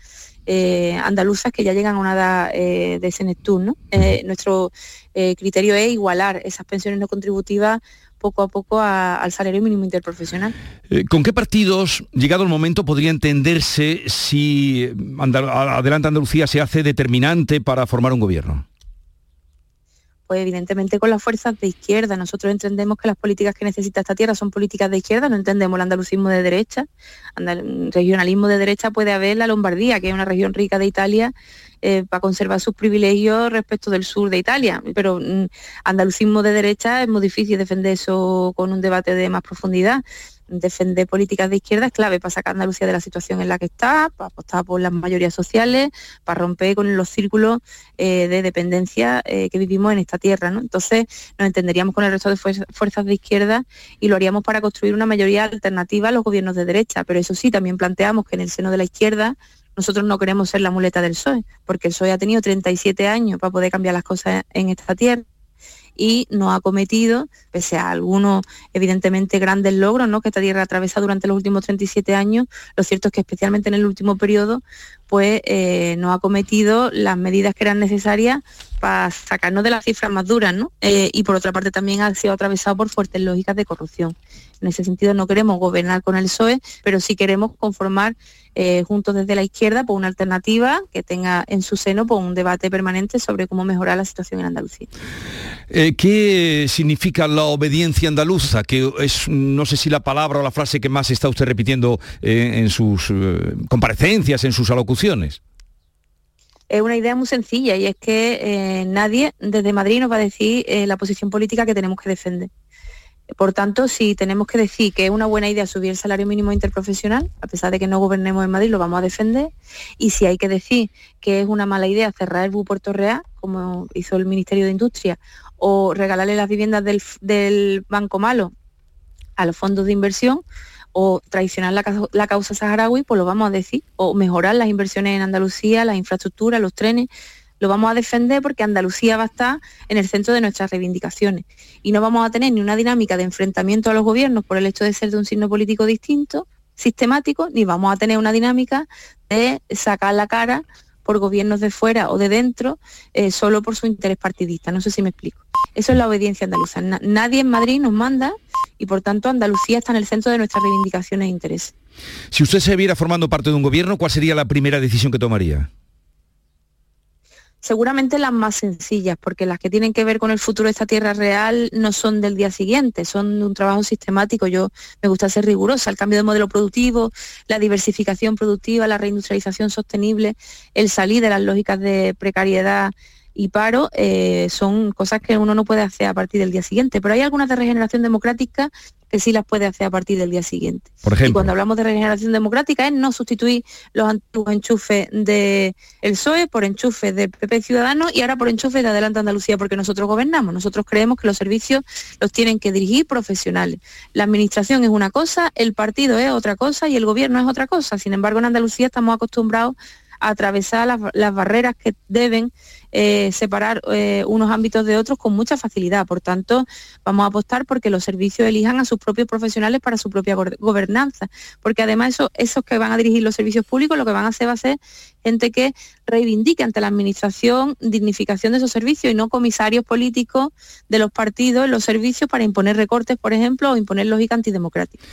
[SPEAKER 22] andaluzas que ya llegan a una edad de senectud. ¿no? nuestro criterio es igualar esas pensiones no contributivas poco a poco al salario mínimo interprofesional.
[SPEAKER 2] Eh, ¿Con qué partidos, llegado el momento, podría entenderse si Adelante Andalucía se hace determinante para formar un gobierno?
[SPEAKER 22] Pues evidentemente con las fuerzas de izquierda. Nosotros entendemos que las políticas que necesita esta tierra son políticas de izquierda, no entendemos el andalucismo de derecha. regionalismo de derecha puede haber la Lombardía, que es una región rica de Italia, eh, para conservar sus privilegios respecto del sur de Italia. Pero mm, andalucismo de derecha es muy difícil defender eso con un debate de más profundidad defender políticas de izquierda es clave para sacar a Andalucía de la situación en la que está, para apostar por las mayorías sociales, para romper con los círculos eh, de dependencia eh, que vivimos en esta tierra. ¿no? Entonces nos entenderíamos con el resto de fuerzas de izquierda y lo haríamos para construir una mayoría alternativa a los gobiernos de derecha. Pero eso sí, también planteamos que en el seno de la izquierda nosotros no queremos ser la muleta del PSOE, porque el PSOE ha tenido 37 años para poder cambiar las cosas en esta tierra y no ha cometido, pese a algunos evidentemente grandes logros ¿no? que esta tierra atraviesa durante los últimos 37 años, lo cierto es que especialmente en el último periodo pues eh, no ha cometido las medidas que eran necesarias para sacarnos de las cifras más duras, ¿no? Eh, y por otra parte también ha sido atravesado por fuertes lógicas de corrupción. En ese sentido no queremos gobernar con el PSOE, pero sí queremos conformar eh, juntos desde la izquierda por una alternativa que tenga en su seno por un debate permanente sobre cómo mejorar la situación en Andalucía.
[SPEAKER 2] ¿Qué significa la obediencia andaluza? Que es, no sé si la palabra o la frase que más está usted repitiendo en sus comparecencias, en sus alocuciones
[SPEAKER 22] es una idea muy sencilla y es que eh, nadie desde Madrid nos va a decir eh, la posición política que tenemos que defender. Por tanto, si tenemos que decir que es una buena idea subir el salario mínimo interprofesional, a pesar de que no gobernemos en Madrid, lo vamos a defender. Y si hay que decir que es una mala idea cerrar el BU Puerto Real, como hizo el Ministerio de Industria, o regalarle las viviendas del, Banco Malo a los fondos de inversión, o traicionar la, la, causa saharaui, pues lo vamos a decir, o mejorar las inversiones en Andalucía, las infraestructuras, los trenes, lo vamos a defender porque Andalucía va a estar en el centro de nuestras reivindicaciones. Y no vamos a tener ni una dinámica de enfrentamiento a los gobiernos por el hecho de ser de un signo político distinto, sistemático, ni vamos a tener una dinámica de sacar la cara por gobiernos de fuera o de dentro eh, solo por su interés partidista. No sé si me explico. Eso es la obediencia andaluza. nadie en Madrid nos manda y por tanto Andalucía está en el centro de nuestras reivindicaciones e intereses.
[SPEAKER 2] Si usted se viera formando parte de un gobierno, ¿cuál sería la primera decisión que tomaría?
[SPEAKER 22] Seguramente las más sencillas, porque las que tienen que ver con el futuro de esta tierra real no son del día siguiente, son de un trabajo sistemático. Yo me gusta ser rigurosa, el cambio de modelo productivo, la diversificación productiva, la reindustrialización sostenible, el salir de las lógicas de precariedad y paro eh, son cosas que uno no puede hacer a partir del día siguiente. Pero hay algunas de regeneración democrática que sí las puede hacer a partir del día siguiente.
[SPEAKER 2] Por ejemplo.
[SPEAKER 22] Y cuando hablamos de regeneración democrática es no sustituir los antiguos enchufes del PSOE por enchufes de PP Ciudadanos y ahora por enchufes de Adelante Andalucía porque nosotros gobernamos. Nosotros creemos que los servicios los tienen que dirigir profesionales. La administración es una cosa, el partido es otra cosa y el gobierno es otra cosa. Sin embargo, en Andalucía estamos acostumbrados a atravesar las, las barreras que deben eh, separar eh, unos ámbitos de otros con mucha facilidad. Por tanto, vamos a apostar porque los servicios elijan a sus propios profesionales para su propia gobernanza, porque además eso, esos que van a dirigir los servicios públicos lo que van a hacer va a ser gente que reivindique ante la administración dignificación de esos servicios y no comisarios políticos de los partidos en los servicios para imponer recortes, por ejemplo, o imponer lógica antidemocrática.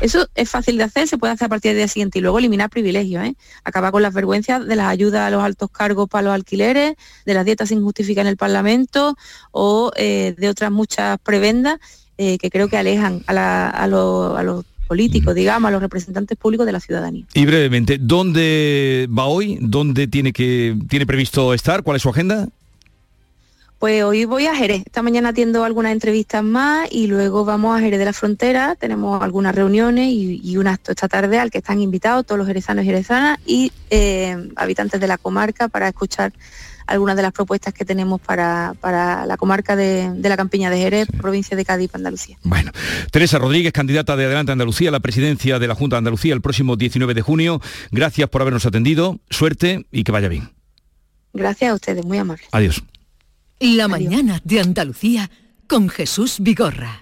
[SPEAKER 22] Eso es fácil de hacer, se puede hacer a partir del día siguiente y luego eliminar privilegios, ¿eh? acabar con las vergüenzas de las ayudas a los altos cargos para los alquileres, de las dietas injustificadas en el Parlamento o eh, de otras muchas prebendas eh, que creo que alejan a, los políticos, digamos, a los representantes públicos de la ciudadanía.
[SPEAKER 2] Y brevemente, ¿dónde va hoy? ¿Dónde tiene que tiene previsto estar? ¿Cuál es su agenda?
[SPEAKER 22] Pues hoy voy a Jerez. Esta mañana atiendo algunas entrevistas más y luego vamos a Jerez de la Frontera. Tenemos algunas reuniones y, un acto esta tarde al que están invitados todos los jerezanos y jerezanas y eh, habitantes de la comarca para escuchar algunas de las propuestas que tenemos para, la comarca de, la Campiña de Jerez, provincia de Cádiz, Andalucía.
[SPEAKER 2] Bueno, Teresa Rodríguez, candidata de Adelante Andalucía a la presidencia de la Junta de Andalucía el próximo 19 de junio. Gracias por habernos atendido, suerte y que vaya bien.
[SPEAKER 22] Gracias a ustedes, muy amables.
[SPEAKER 2] Adiós.
[SPEAKER 1] La mañana de Andalucía con Jesús Vigorra.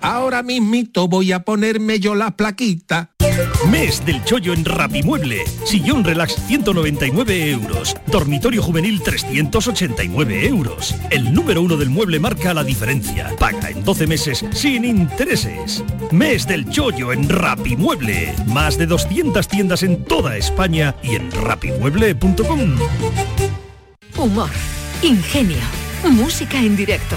[SPEAKER 23] Ahora mismito voy a ponerme yo la plaquita.
[SPEAKER 24] Mes del chollo en Rapimueble. Sillón relax 199 euros. Dormitorio juvenil 389 euros. El número uno del mueble marca la diferencia. Paga en 12 meses sin intereses. Mes del chollo en Rapimueble. Más de 200 tiendas en toda España y en rapimueble.com.
[SPEAKER 1] Humor, ingenio, música en directo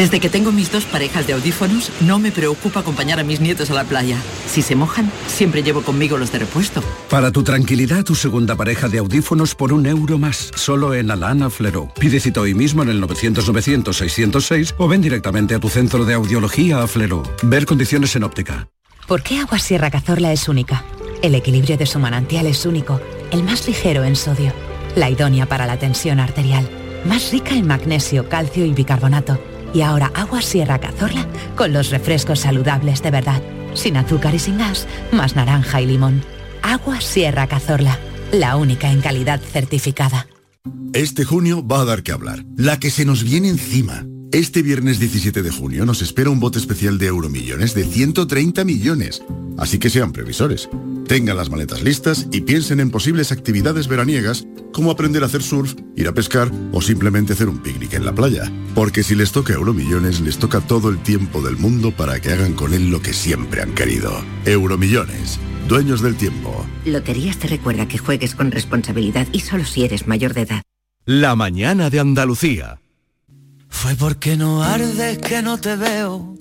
[SPEAKER 25] Desde que tengo mis dos parejas de audífonos, no me preocupa acompañar a mis nietos a la playa. Si se mojan, siempre llevo conmigo los de repuesto.
[SPEAKER 26] Para tu tranquilidad, tu segunda pareja de audífonos por un euro más, solo en Alana Flero. Pide cita hoy mismo en el 900-900-606 o ven directamente a tu centro de audiología a Flero. Ver condiciones en óptica.
[SPEAKER 27] ¿Por qué Agua Sierra Cazorla es única? El equilibrio de su manantial es único, el más ligero en sodio, la idónea para la tensión arterial, más rica en magnesio, calcio y bicarbonato y ahora agua Sierra Cazorla con los refrescos saludables de verdad. Sin azúcar y sin gas, más naranja y limón. Agua Sierra Cazorla, la única en calidad certificada.
[SPEAKER 28] Este junio va a dar que hablar. La que se nos viene encima. Este viernes 17 de junio nos espera un bote especial de Euromillones de 130 millones. Así que sean previsores. Tengan las maletas listas y piensen en posibles actividades veraniegas como aprender a hacer surf, ir a pescar o simplemente hacer un picnic en la playa. Porque si les toca Euromillones, les toca todo el tiempo del mundo para que hagan con él lo que siempre han querido. Euromillones. Dueños del tiempo.
[SPEAKER 29] Loterías te recuerda que juegues con responsabilidad y solo si eres mayor de edad.
[SPEAKER 30] La mañana de Andalucía.
[SPEAKER 31] Fue porque no ardes que no te veo.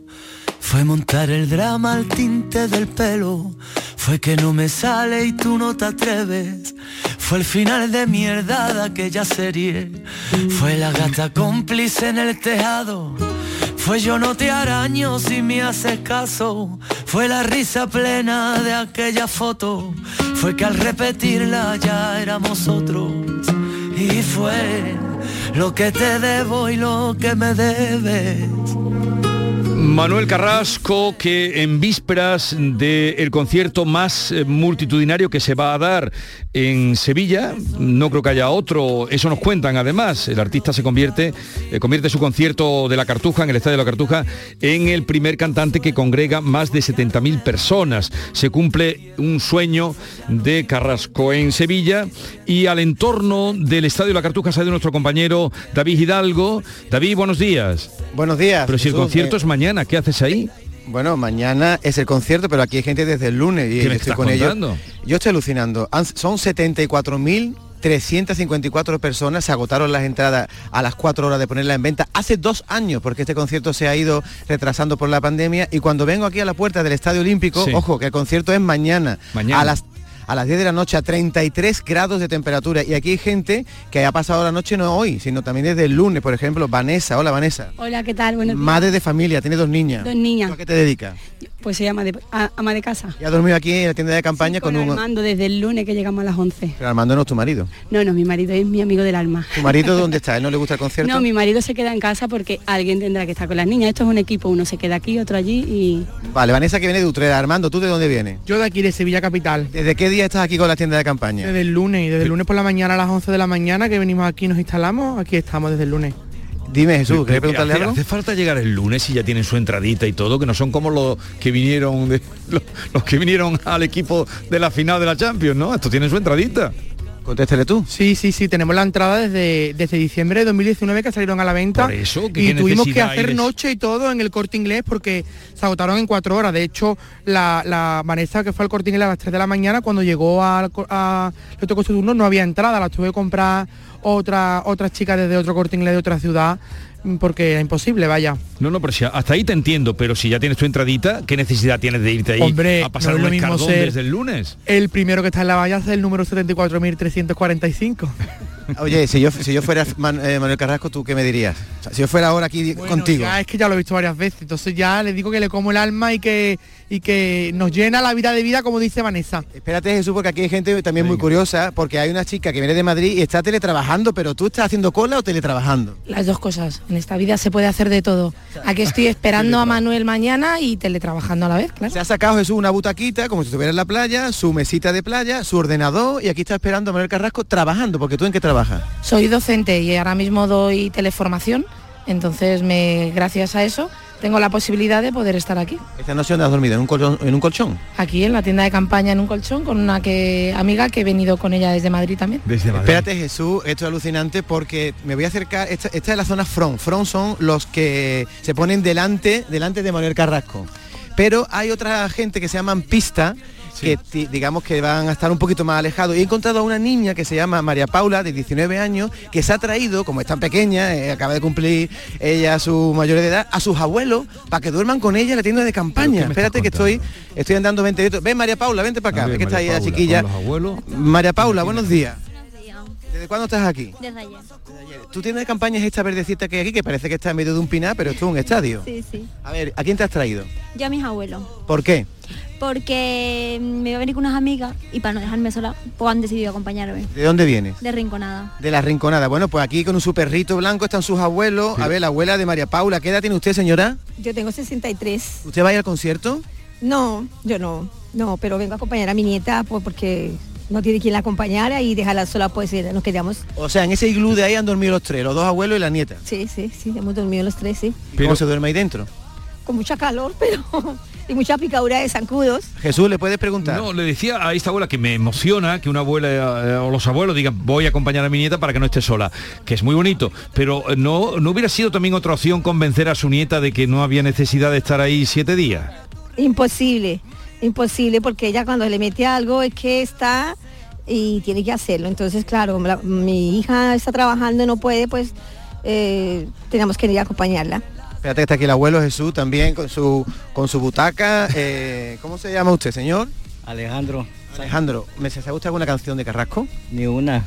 [SPEAKER 31] Fue montar el drama al tinte del pelo. Fue que no me sale y tú no te atreves. Fue el final de mierda de aquella serie. Fue la gata cómplice en el tejado. Fue yo no te araño si me haces caso. Fue la risa plena de aquella foto. Fue que al repetirla ya éramos otros. Y fue lo que te debo y lo que me debes.
[SPEAKER 2] Manuel Carrasco, que en vísperas del concierto más eh, multitudinario que se va a dar en Sevilla, no creo que haya otro, eso nos cuentan además, el artista se convierte, eh, convierte su concierto de la Cartuja, en el Estadio de la Cartuja, en el primer cantante que congrega más de 70.000 personas. Se cumple un sueño de Carrasco en Sevilla y al entorno del Estadio de la Cartuja sale nuestro compañero David Hidalgo. David, buenos días.
[SPEAKER 32] Buenos días.
[SPEAKER 2] Pero si el concierto
[SPEAKER 32] eh,
[SPEAKER 2] es mañana, ¿qué haces ahí?
[SPEAKER 32] Bueno, mañana es el concierto, pero aquí hay gente desde el lunes y
[SPEAKER 2] ¿Qué
[SPEAKER 32] yo
[SPEAKER 2] me
[SPEAKER 32] estoy con
[SPEAKER 2] contando?
[SPEAKER 32] ellos. Yo estoy alucinando. Han- son 74.354 personas. Se agotaron las entradas a las 4 horas de ponerla en venta hace dos años, porque este concierto se ha ido retrasando por la pandemia. Y cuando vengo aquí a la puerta del Estadio Olímpico,
[SPEAKER 2] Sí.
[SPEAKER 32] ojo, que el concierto es mañana,
[SPEAKER 2] Mañana.
[SPEAKER 32] a las a las 10 de la noche a 33 grados de temperatura y aquí hay gente que ha pasado la noche no hoy, sino también desde el lunes, por ejemplo, Vanessa, hola Vanessa.
[SPEAKER 33] Hola, ¿qué tal? Buenos días.
[SPEAKER 32] Madre de familia, tiene dos niñas.
[SPEAKER 33] Dos niñas.
[SPEAKER 32] ¿A qué te dedicas?
[SPEAKER 33] Pues se llama de- a- ama de casa.
[SPEAKER 32] Y ha dormido aquí en la tienda de campaña
[SPEAKER 33] Con
[SPEAKER 32] con, un...
[SPEAKER 33] Armando desde el lunes que llegamos a las 11.
[SPEAKER 32] Pero Armando no es tu marido.
[SPEAKER 33] No, no, mi marido es mi amigo del alma.
[SPEAKER 32] ¿Tu marido dónde está? ¿Él no le gusta el concierto?
[SPEAKER 33] No, mi marido se queda en casa porque alguien tendrá que estar con las niñas. Esto es un equipo, uno se queda aquí, otro allí y
[SPEAKER 32] Vale, Vanessa que viene de Utrera. Armando, ¿tú de dónde vienes?
[SPEAKER 34] Yo de aquí, de Sevilla Capital.
[SPEAKER 32] ¿Desde qué día estás aquí con la tienda de campaña?
[SPEAKER 34] Desde el lunes, y desde el lunes por la mañana a las 11 de la mañana que venimos aquí y nos instalamos, aquí estamos desde el lunes.
[SPEAKER 32] Dime Jesús, ¿quieres preguntarle
[SPEAKER 2] hace,
[SPEAKER 32] algo?
[SPEAKER 2] hace falta llegar el lunes y ya tienen su entradita y todo, que no son como los que vinieron de, los, los que vinieron al equipo de la final de la Champions, ¿no? Estos tienen su entradita.
[SPEAKER 32] Contéstele tú.
[SPEAKER 34] Sí, sí, sí, tenemos la entrada desde, desde diciembre de 2019 que salieron a la venta.
[SPEAKER 2] Por eso, ¿qué-
[SPEAKER 34] y tuvimos que hacer noche y todo en el corte inglés porque se agotaron en cuatro horas. De hecho, la, la Vanessa que fue al corte inglés a las 3 de la mañana, cuando llegó al a, le tocó su turno, no había entrada, la tuve que comprar otra, otras chicas desde otro corte inglés de otra ciudad porque era imposible, vaya.
[SPEAKER 2] No, no, pero si hasta ahí te entiendo, pero si ya tienes tu entradita, ¿qué necesidad tienes de irte ahí
[SPEAKER 34] Hombre,
[SPEAKER 2] a pasar
[SPEAKER 34] no es
[SPEAKER 2] un
[SPEAKER 34] mismo ser-
[SPEAKER 2] desde el lunes?
[SPEAKER 34] El primero que está en la valla es el número 74.345.
[SPEAKER 32] Oye, si yo, si yo fuera Man- eh, Manuel Carrasco, ¿tú qué me dirías? O sea, si yo fuera ahora aquí
[SPEAKER 34] Bueno,
[SPEAKER 32] contigo.
[SPEAKER 34] Ya es que ya lo he visto varias veces, entonces ya le digo que le como el alma y que y que nos llena la vida de vida como dice Vanessa.
[SPEAKER 32] Espérate Jesús, porque aquí hay gente también muy curiosa, porque hay una chica que viene de Madrid y está teletrabajando, pero tú estás haciendo cola o teletrabajando.
[SPEAKER 35] Las dos cosas. En esta vida se puede hacer de todo. Aquí estoy esperando a Manuel mañana y teletrabajando a la vez, claro.
[SPEAKER 32] Se ha sacado Jesús una butaquita, como si estuviera en la playa, su mesita de playa, su ordenador, y aquí está esperando a Manuel Carrasco trabajando, porque tú en qué trabajas.
[SPEAKER 35] Soy docente y ahora mismo doy teleformación Entonces, me, gracias a eso, tengo la posibilidad de poder estar aquí.
[SPEAKER 32] Esta noche dónde has dormido, ¿En un, colchón, ¿en un colchón?
[SPEAKER 35] Aquí en la tienda de campaña en un colchón con una que, amiga que he venido con ella desde Madrid también.
[SPEAKER 32] Espérate Jesús, esto es alucinante porque me voy a acercar, esta, esta es la zona front, front son los que se ponen delante, delante de Manuel Carrasco. Pero hay otra gente que se llaman pista, que digamos que van a estar un poquito más alejados. Y he encontrado a una niña que se llama María Paula, de 19 años, que se ha traído, como es tan pequeña, eh, acaba de cumplir ella su mayor de edad, a sus abuelos para que duerman con ella en la tienda de campaña. Espérate que estoy, estoy andando 20 minutos. Ven María Paula, vente para acá,
[SPEAKER 2] ver,
[SPEAKER 32] ve que está ahí la chiquilla.
[SPEAKER 2] con los abuelos.
[SPEAKER 32] María Paula, buenos días. ¿Desde cuándo estás aquí?
[SPEAKER 36] Desde ayer.
[SPEAKER 32] Tú tienes de campaña esta verdecita que hay aquí, que parece que está en medio de un pinar, pero esto es un estadio.
[SPEAKER 36] Sí, sí.
[SPEAKER 32] A ver, ¿a quién te has traído?
[SPEAKER 36] Yo a mis abuelos.
[SPEAKER 32] ¿Por qué?
[SPEAKER 36] Porque me iba a venir con unas amigas y para no dejarme sola, pues han decidido acompañarme.
[SPEAKER 32] ¿De dónde vienes?
[SPEAKER 36] De Rinconada.
[SPEAKER 32] De la Rinconada. Bueno, pues aquí con su perrito blanco están sus abuelos. A ver, la abuela de María Paula. ¿Qué edad tiene usted, señora?
[SPEAKER 37] Yo tengo 63.
[SPEAKER 32] ¿Usted va a ir al concierto?
[SPEAKER 37] No, yo no. No, pero vengo a acompañar a mi nieta pues, porque no tiene quien la acompañara y dejarla sola, pues eh, nos quedamos.
[SPEAKER 32] O sea, en ese iglú de ahí han dormido los tres, los dos abuelos y la nieta.
[SPEAKER 37] Sí, sí, sí, hemos dormido los tres, sí.
[SPEAKER 32] ¿Y ¿Cómo se duerme ahí dentro?
[SPEAKER 37] Con mucha calor, pero... y mucha picadura de zancudos.
[SPEAKER 32] Jesús, ¿le puedes preguntar?
[SPEAKER 2] No, le decía a esta abuela que me emociona que una abuela eh, o los abuelos digan voy a acompañar a mi nieta para que no esté sola, que es muy bonito, pero eh, no, no hubiera sido también otra opción convencer a su nieta de que no había necesidad de estar ahí siete días.
[SPEAKER 37] Imposible, imposible, porque ella cuando le mete algo es que está y tiene que hacerlo. Entonces, claro, la- mi hija está trabajando y no puede, pues eh, tenemos que ir a acompañarla.
[SPEAKER 32] Espérate que está aquí el abuelo Jesús también con su con su butaca. Eh, ¿Cómo se llama usted, señor?
[SPEAKER 38] Alejandro.
[SPEAKER 32] Alejandro, ¿me se gusta alguna canción de Carrasco?
[SPEAKER 38] Ni una.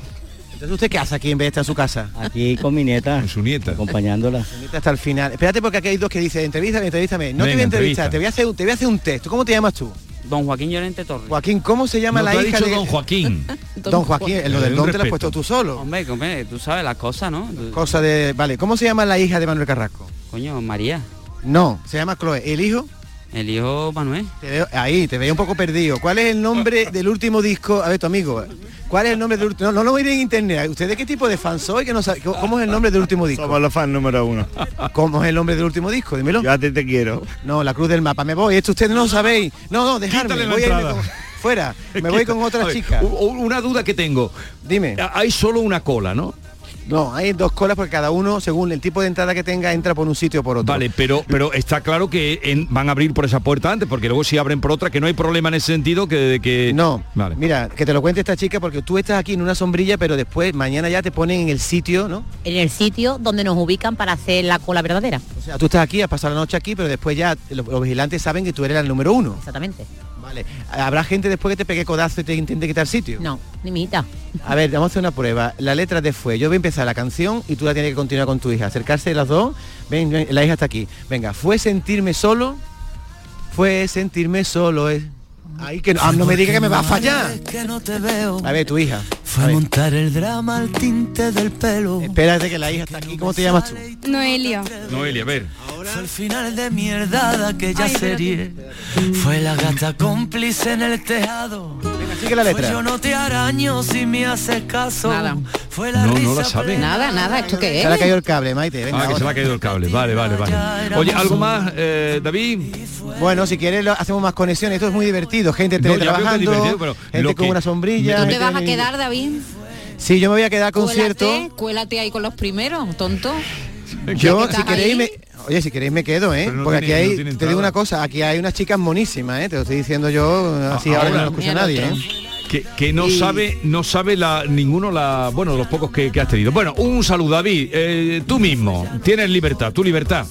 [SPEAKER 32] Entonces usted qué hace aquí en vez de estar en su casa?
[SPEAKER 38] Aquí con mi nieta.
[SPEAKER 2] su nieta.
[SPEAKER 38] Acompañándola.
[SPEAKER 32] Su nieta hasta el final. Espérate porque aquí hay dos que dicen, entrevístame, entrevístame. No te
[SPEAKER 38] Venga,
[SPEAKER 32] voy a entrevistar,
[SPEAKER 38] entrevista.
[SPEAKER 32] te voy a hacer un, te voy a hacer un test. ¿Tú ¿Cómo te llamas tú?
[SPEAKER 38] Don Joaquín Llorente Torres.
[SPEAKER 32] Joaquín, ¿cómo se llama
[SPEAKER 38] No,
[SPEAKER 32] la
[SPEAKER 38] has
[SPEAKER 32] hija
[SPEAKER 38] dicho
[SPEAKER 32] de
[SPEAKER 38] don
[SPEAKER 2] Joaquín?
[SPEAKER 32] Don Joaquín, lo del don te lo has puesto tú solo.
[SPEAKER 38] Hombre, hombre, tú sabes las cosas, ¿no?
[SPEAKER 32] Cosa de, vale, ¿cómo se llama la hija de Manuel Carrasco?
[SPEAKER 38] Coño, María.
[SPEAKER 32] No, se llama Chloe. ¿El hijo?
[SPEAKER 38] El hijo Manuel.
[SPEAKER 32] Te veo, ahí, te veo un poco perdido. ¿Cuál es el nombre del último disco? A ver, tu amigo. ¿Cuál es el nombre del último? No, no lo miren en internet. ¿Usted de qué tipo de fan soy? Que no sabe, ¿Cómo es el nombre del último disco?
[SPEAKER 39] Somos los fans número uno.
[SPEAKER 32] ¿Cómo es el nombre del último disco? Dímelo.
[SPEAKER 39] Yo a ti te quiero.
[SPEAKER 32] No, la cruz del mapa. Me voy. Esto ustedes no lo sabéis. No, no, dejadme.
[SPEAKER 2] Quítale la
[SPEAKER 32] Voy a irme con- fuera. Me voy con otra chica.
[SPEAKER 2] Una duda que tengo.
[SPEAKER 32] Dime.
[SPEAKER 2] Hay solo una cola, ¿no?
[SPEAKER 32] No, hay dos colas porque cada uno, según el tipo de entrada que tenga, entra por un sitio o por otro.
[SPEAKER 2] Vale, pero pero está claro que en- van a abrir por esa puerta antes, porque luego si abren por otra, que no hay problema en ese sentido que de que.
[SPEAKER 32] No,
[SPEAKER 2] Vale.
[SPEAKER 32] mira, que te lo cuente esta chica porque tú estás aquí en una sombrilla, pero después mañana ya te ponen en el sitio, ¿no?
[SPEAKER 40] en el sitio donde nos ubican para hacer la cola verdadera.
[SPEAKER 32] O sea, tú estás aquí, has pasado la noche aquí, pero después ya los, los vigilantes saben que tú eres el número uno.
[SPEAKER 40] Exactamente.
[SPEAKER 32] Vale. ¿Habrá gente después que te pegue codazo y te intente quitar sitio?
[SPEAKER 40] No, ni mi hijita.
[SPEAKER 32] A ver, vamos a hacer una prueba. La letra de fue. Yo voy a empezar la canción y tú la tienes que continuar con tu hija. Acercarse las dos. Ven, ven, la hija está aquí. Venga, fue sentirme solo. Fue sentirme solo. eh. Ay, que no, ah, no me diga que me va a fallar.
[SPEAKER 31] Que no te veo.
[SPEAKER 32] A ver, tu hija.
[SPEAKER 31] Fue montar el drama al tinte del pelo.
[SPEAKER 32] Espérate que la hija está aquí. ¿Cómo te llamas tú?
[SPEAKER 37] Noelia.
[SPEAKER 2] Noelia, a ver.
[SPEAKER 31] Fue el final de mierda de aquella serie. Fue la gata cómplice en el tejado.
[SPEAKER 32] sigue la letra.
[SPEAKER 31] Fue yo no te araño si me haces caso.
[SPEAKER 40] Nada.
[SPEAKER 31] Fue la
[SPEAKER 2] No, no la sabe.
[SPEAKER 40] Nada, nada, ¿esto qué
[SPEAKER 32] Se
[SPEAKER 40] es?
[SPEAKER 32] le ha caído el cable, Maite. Venga,
[SPEAKER 2] Ah, que se
[SPEAKER 32] ahora.
[SPEAKER 2] le ha caído el cable. Vale, vale, vale. Oye, ¿algo más, eh, David?
[SPEAKER 32] Bueno, si quieres lo- hacemos más conexiones. Esto es muy divertido. Gente
[SPEAKER 2] No,
[SPEAKER 32] teletrabajando,
[SPEAKER 2] divertido, pero
[SPEAKER 32] gente con una sombrilla.
[SPEAKER 40] ¿Tú te vas a quedar, David?
[SPEAKER 32] Sí, yo me voy a quedar con concierto.
[SPEAKER 40] Cuélate, cuélate ahí con los primeros, tonto.
[SPEAKER 32] Yo, si queréis, me, oye, si queréis me quedo, ¿eh?
[SPEAKER 2] No
[SPEAKER 32] Porque
[SPEAKER 2] tiene-
[SPEAKER 32] aquí
[SPEAKER 2] no
[SPEAKER 32] hay, te digo una cosa, aquí hay unas chicas monísimas, ¿eh? Te lo estoy diciendo yo así ahora, que no lo escucha nadie. ¿eh?
[SPEAKER 2] Que, que no
[SPEAKER 32] Y-
[SPEAKER 2] sabe, no sabe la ninguno la, bueno, los pocos que, que has tenido. Bueno, un saludo, David. Eh, tú mismo, tienes libertad, tu libertad.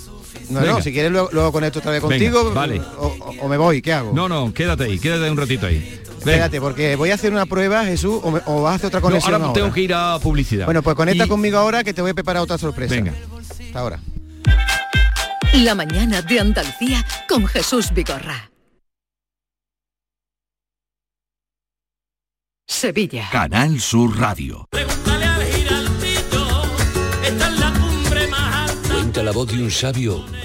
[SPEAKER 32] No,
[SPEAKER 2] Venga.
[SPEAKER 32] no, si quieres luego, luego conecto otra vez
[SPEAKER 2] Venga,
[SPEAKER 32] contigo
[SPEAKER 2] vale.
[SPEAKER 32] o, me voy, ¿qué hago?
[SPEAKER 2] No, no, quédate ahí, quédate un ratito ahí. Venga.
[SPEAKER 32] Espérate, porque voy a hacer una prueba, Jesús, o, me- o vas a hacer otra
[SPEAKER 2] No,
[SPEAKER 32] conexión
[SPEAKER 2] ahora
[SPEAKER 32] ahora.
[SPEAKER 2] tengo que ir a publicidad.
[SPEAKER 32] Bueno, pues conecta
[SPEAKER 2] Y-
[SPEAKER 32] conmigo ahora que te voy a preparar otra sorpresa.
[SPEAKER 2] Venga.
[SPEAKER 32] Hasta ahora.
[SPEAKER 1] La mañana de Andalucía con Jesús Vigorra. Sevilla.
[SPEAKER 30] Canal Sur Radio.
[SPEAKER 41] Cuenta la voz de un sabio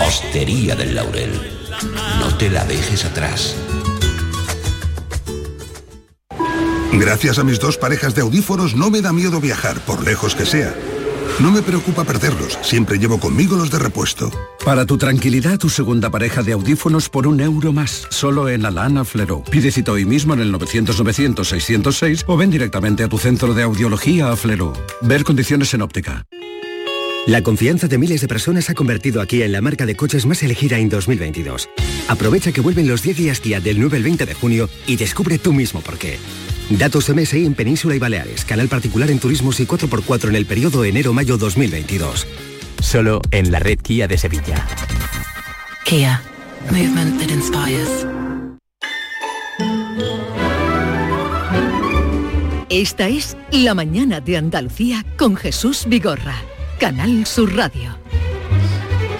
[SPEAKER 42] Hostería del Laurel, no te la dejes atrás.
[SPEAKER 28] Gracias a mis dos parejas de audífonos no me da miedo viajar, por lejos que sea. No me preocupa perderlos, siempre llevo conmigo los de repuesto.
[SPEAKER 43] Para tu tranquilidad, tu segunda pareja de audífonos por un euro más, solo en Alana Flero. Pide cita hoy mismo en el 900-900-606 o ven directamente a tu centro de audiología a Flero. Ver condiciones en óptica.
[SPEAKER 26] La confianza de miles de personas ha convertido aquí en la marca de coches más elegida en 2022. Aprovecha que vuelven los 10 días Kia del 9 al 20 de junio y descubre tú mismo por qué. Datos MSI en Península y Baleares, canal particular en turismos y 4x4 en el periodo enero-mayo 2022.
[SPEAKER 44] Solo en la red Kia de Sevilla.
[SPEAKER 1] Kia. Movement that inspires. Esta es La mañana de Andalucía con Jesús Vigorra. Canal Sur Radio.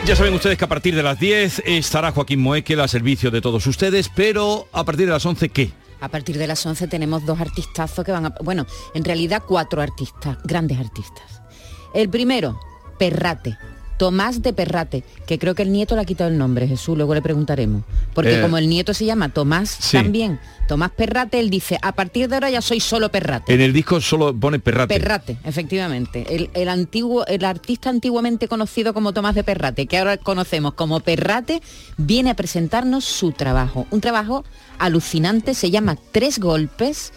[SPEAKER 2] Ya saben ustedes que a partir de las 10 estará Joaquín Moekel a servicio de todos ustedes, pero a partir de las 11, ¿qué?
[SPEAKER 40] A partir de las 11 tenemos dos artistazos que van a... Bueno, en realidad cuatro artistas, grandes artistas. El primero, Perrate. Tomás de Perrate, que creo que el nieto le ha quitado el nombre, Jesús, luego le preguntaremos. Porque
[SPEAKER 2] Eh,
[SPEAKER 40] como el nieto se llama Tomás
[SPEAKER 2] sí.
[SPEAKER 40] también, Tomás Perrate, él dice, a partir de ahora ya soy solo Perrate.
[SPEAKER 2] En el disco solo pone Perrate.
[SPEAKER 40] Perrate, efectivamente. El, el antiguo, el artista antiguamente conocido como Tomás de Perrate, que ahora conocemos como Perrate, viene a presentarnos su trabajo. Un trabajo alucinante, se llama Tres Golpes.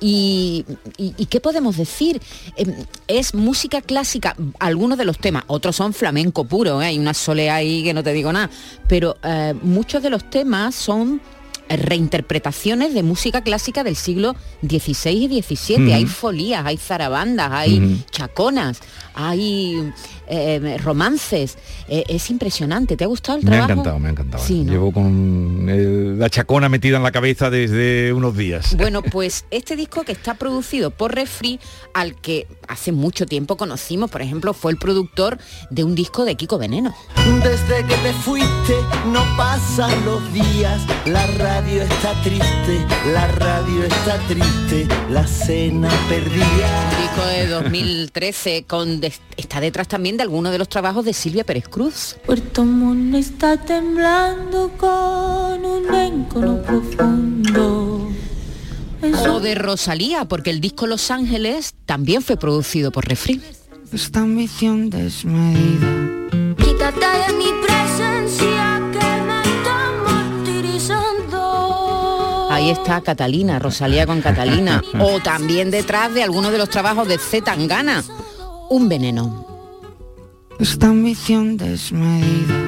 [SPEAKER 40] Y, y- y qué podemos decir? Em, Es música clásica, algunos de los temas, otros son flamenco puro, ¿eh? hay una soleá ahí que no te digo nada, pero eh, muchos de los temas son reinterpretaciones de música clásica del siglo XVI y XVII. Hay folías, hay zarabandas, hay chaconas, hay eh, romances. Eh, es impresionante. ¿Te ha gustado el
[SPEAKER 2] Me ha
[SPEAKER 40] trabajo?
[SPEAKER 2] encantado, me ha encantado.
[SPEAKER 40] Sí, ¿no?
[SPEAKER 2] Llevo con el- la chacona metida en la cabeza desde unos días.
[SPEAKER 40] Bueno, pues este disco que está producido por Refri, al que hace mucho tiempo conocimos, por ejemplo, fue el productor de un disco de Kiko Veneno.
[SPEAKER 45] Desde que te fuiste no pasan los días, la radio está triste, la radio está triste, la cena perdida.
[SPEAKER 40] Un disco de 2013 con está detrás también de algunos de los trabajos de Silvia Pérez Cruz.
[SPEAKER 46] Puerto Montt está temblando con un encono profundo.
[SPEAKER 40] O de Rosalía, porque el disco Los Ángeles también fue producido por Refri.
[SPEAKER 46] Esta ambición desmedida.
[SPEAKER 47] Quítate de mi presencia que me está martirizando.
[SPEAKER 40] Ahí está Catalina, Rosalía con Catalina. o también detrás de algunos de los trabajos de Z Tangana. Un veneno.
[SPEAKER 46] Esta ambición desmedida.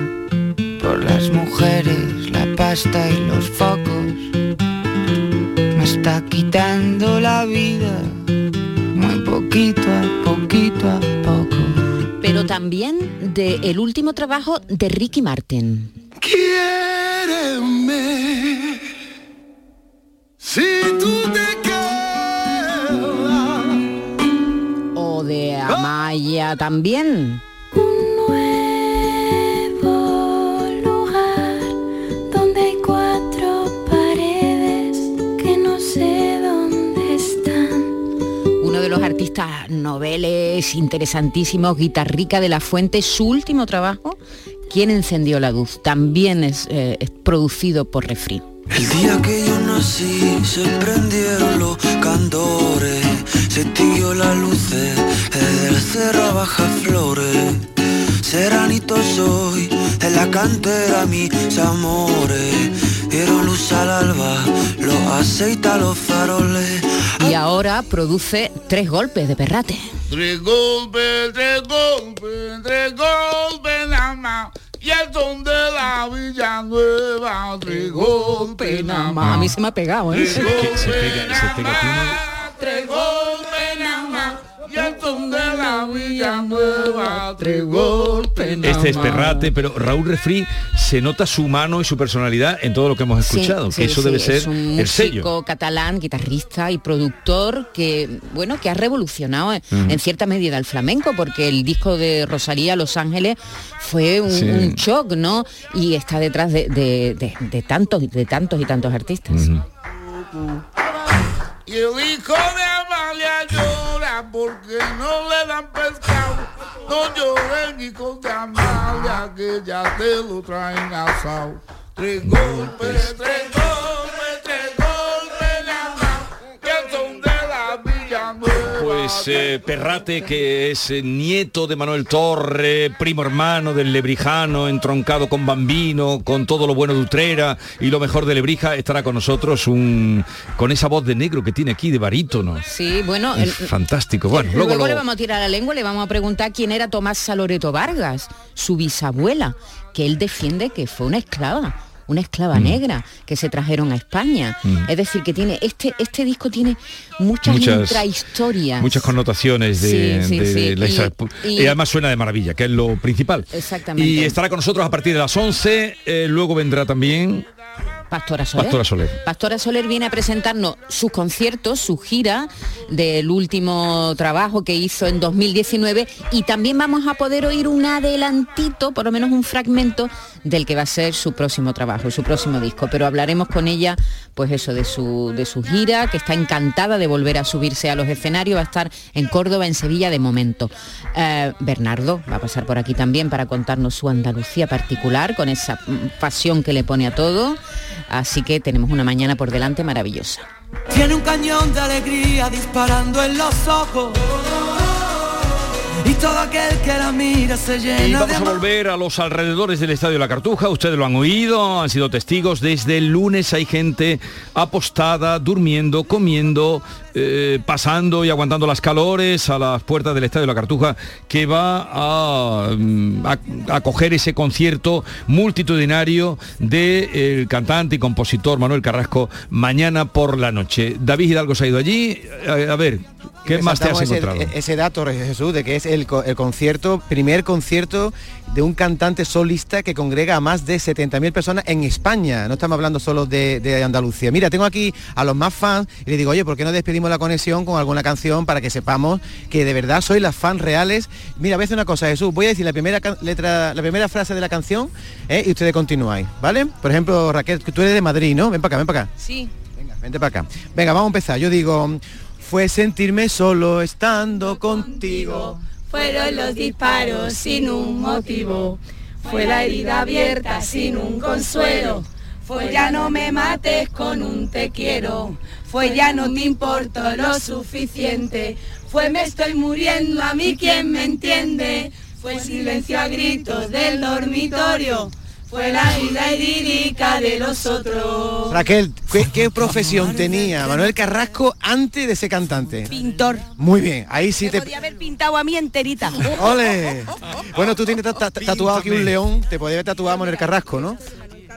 [SPEAKER 46] Por las mujeres, la pasta y los focos. Me está quitando la vida. Muy poquito a poquito a poco.
[SPEAKER 40] Pero también de el último trabajo de Ricky Martin.
[SPEAKER 45] Quiéreme, si tú te quedas.
[SPEAKER 40] O de Amaya también. De noveles interesantísimos, Guitarrica de la Fuente, su último trabajo, ¿Quién encendió la luz? También es, eh, es producido por Refri.
[SPEAKER 45] El día que yo nací se prendieron los candores, se extinguió la luz del cerro baja flores. Seranito soy, en la cantera mis amores, dieron luz al alba, los aceita los faroles.
[SPEAKER 40] Y ahora produce tres golpes de perrate.
[SPEAKER 48] Tres golpes, tres golpes, tres golpes nada más. Y el son de la Villanueva, tres golpes nada más.
[SPEAKER 40] A mí se me ha pegado, ¿eh?
[SPEAKER 48] Tres golpes nada más, tres golpes nada más. Y el son de la Villanueva, tres golpes.
[SPEAKER 2] Este es. Perrate, pero Raúl Refri se nota su mano y su personalidad en todo lo que hemos escuchado,
[SPEAKER 40] sí,
[SPEAKER 2] que eso
[SPEAKER 40] sí,
[SPEAKER 2] debe ser
[SPEAKER 40] es un
[SPEAKER 2] el sello.
[SPEAKER 40] músico catalán, guitarrista y productor que, bueno, que ha revolucionado en, cierta medida el flamenco, porque el disco de Rosalía Los Ángeles fue un,
[SPEAKER 2] Sí.
[SPEAKER 40] un shock, ¿no? Y está detrás de, de- de- de tantos, de tantos y tantos artistas.
[SPEAKER 48] Y el hijo de Amalia llora porque no le dan pescado. No lloren, hijos de Amalia, que ya te lo traen asado. Tres golpes, tres golpes,
[SPEAKER 2] Pues eh, Perrate, que es eh, nieto de Manuel Torre, primo hermano del Lebrijano, entroncado con Bambino, con todo lo bueno de Utrera y lo mejor de Lebrija, estará con nosotros un, con esa voz de negro que tiene aquí, de barítono.
[SPEAKER 40] Sí, bueno,
[SPEAKER 2] Es
[SPEAKER 40] el-
[SPEAKER 2] fantástico. Bueno,
[SPEAKER 40] Luego, le vamos a tirar la lengua, le vamos a preguntar quién era Tomás Saloreto Vargas, su bisabuela, que él defiende que fue una esclava, una esclava
[SPEAKER 2] Mm.
[SPEAKER 40] negra que se trajeron a España.
[SPEAKER 2] Mm.
[SPEAKER 40] Es decir, que tiene este este disco tiene muchas,
[SPEAKER 2] Muchas-
[SPEAKER 40] intrahistorias.
[SPEAKER 2] muchas connotaciones de,
[SPEAKER 40] Sí, sí,
[SPEAKER 2] de
[SPEAKER 40] sí.
[SPEAKER 2] la
[SPEAKER 40] Y-
[SPEAKER 2] historia.
[SPEAKER 40] y-
[SPEAKER 2] Y, además suena de maravilla, que es lo principal.
[SPEAKER 40] Exactamente.
[SPEAKER 2] Y estará con nosotros a partir de las 11, eh, luego vendrá también
[SPEAKER 40] Pastora Soler.
[SPEAKER 2] Pastora Soler.
[SPEAKER 40] Pastora Soler viene a presentarnos sus conciertos, su gira del último trabajo que hizo en 2019 y también vamos a poder oír un adelantito, por lo menos un fragmento del que va a ser su próximo trabajo, su próximo disco. Pero hablaremos con ella, pues eso, de su, de su gira, que está encantada de volver a subirse a los escenarios, va a estar en Córdoba, en Sevilla de momento. Eh, Bernardo va a pasar por aquí también para contarnos su Andalucía particular, con esa mm, pasión que le pone a todo. Así que tenemos una mañana por delante maravillosa.
[SPEAKER 31] Tiene un cañón de alegría disparando en los ojos. Y todo aquel que la mira se llena
[SPEAKER 2] Y
[SPEAKER 31] de
[SPEAKER 2] vamos a volver a los alrededores del Estadio La Cartuja, ustedes lo han oído, han sido testigos, desde el lunes hay gente apostada, durmiendo, comiendo, eh, pasando y aguantando las calores a las puertas del Estadio La Cartuja, que va a, mm, a- a acoger ese concierto multitudinario del cantante y compositor Manuel Carrasco mañana por la noche. David Hidalgo se ha ido allí, a, a ver, ¿qué más te has
[SPEAKER 32] Resaltamos ese-
[SPEAKER 2] encontrado?
[SPEAKER 32] Ese, dato, Jesús, de que es el, el concierto, primer concierto de un cantante solista que congrega a más de 70.000 personas en España. No estamos hablando solo de, de Andalucía. Mira, tengo aquí a los más fans y le digo, oye, ¿por qué no despedimos la conexión con alguna canción para que sepamos que de verdad soy las fans reales? Mira, voy a hacer una cosa, Jesús, voy a decir la primera letra, la primera frase de la canción ¿eh? y ustedes continúáis, ¿vale? Por ejemplo, Raquel, tú eres de Madrid, ¿no? Ven para acá, ven para acá.
[SPEAKER 35] Sí.
[SPEAKER 32] Vente para acá. Venga, vamos a empezar. Yo digo, fue sentirme solo estando contigo.
[SPEAKER 35] Fueron los disparos sin un motivo. Fue la herida abierta sin un consuelo. Fue ya no me mates con un te quiero. Fue ya no te importo lo suficiente. Fue me estoy muriendo a mí quien me entiende. Fue silencio a gritos del dormitorio. Fue la vida idílica de los otros.
[SPEAKER 32] Raquel, ¿qué, qué profesión tenía Manuel Carrasco antes de ser cantante?
[SPEAKER 35] Pintor.
[SPEAKER 32] Muy bien, ahí sí te...
[SPEAKER 35] Podía haber pintado a mí enterita.
[SPEAKER 32] ¡Ole! Bueno, tú tienes ta- ta- tatuado aquí un león, te podría haber tatuado a Manuel Carrasco, ¿no?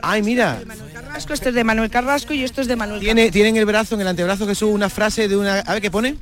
[SPEAKER 32] Ay, mira,
[SPEAKER 35] Carrasco, este es de Manuel Carrasco y esto es de Manuel
[SPEAKER 32] tiene, tiene en el brazo, en el antebrazo Jesús, una frase de una... A ver, ¿qué pone?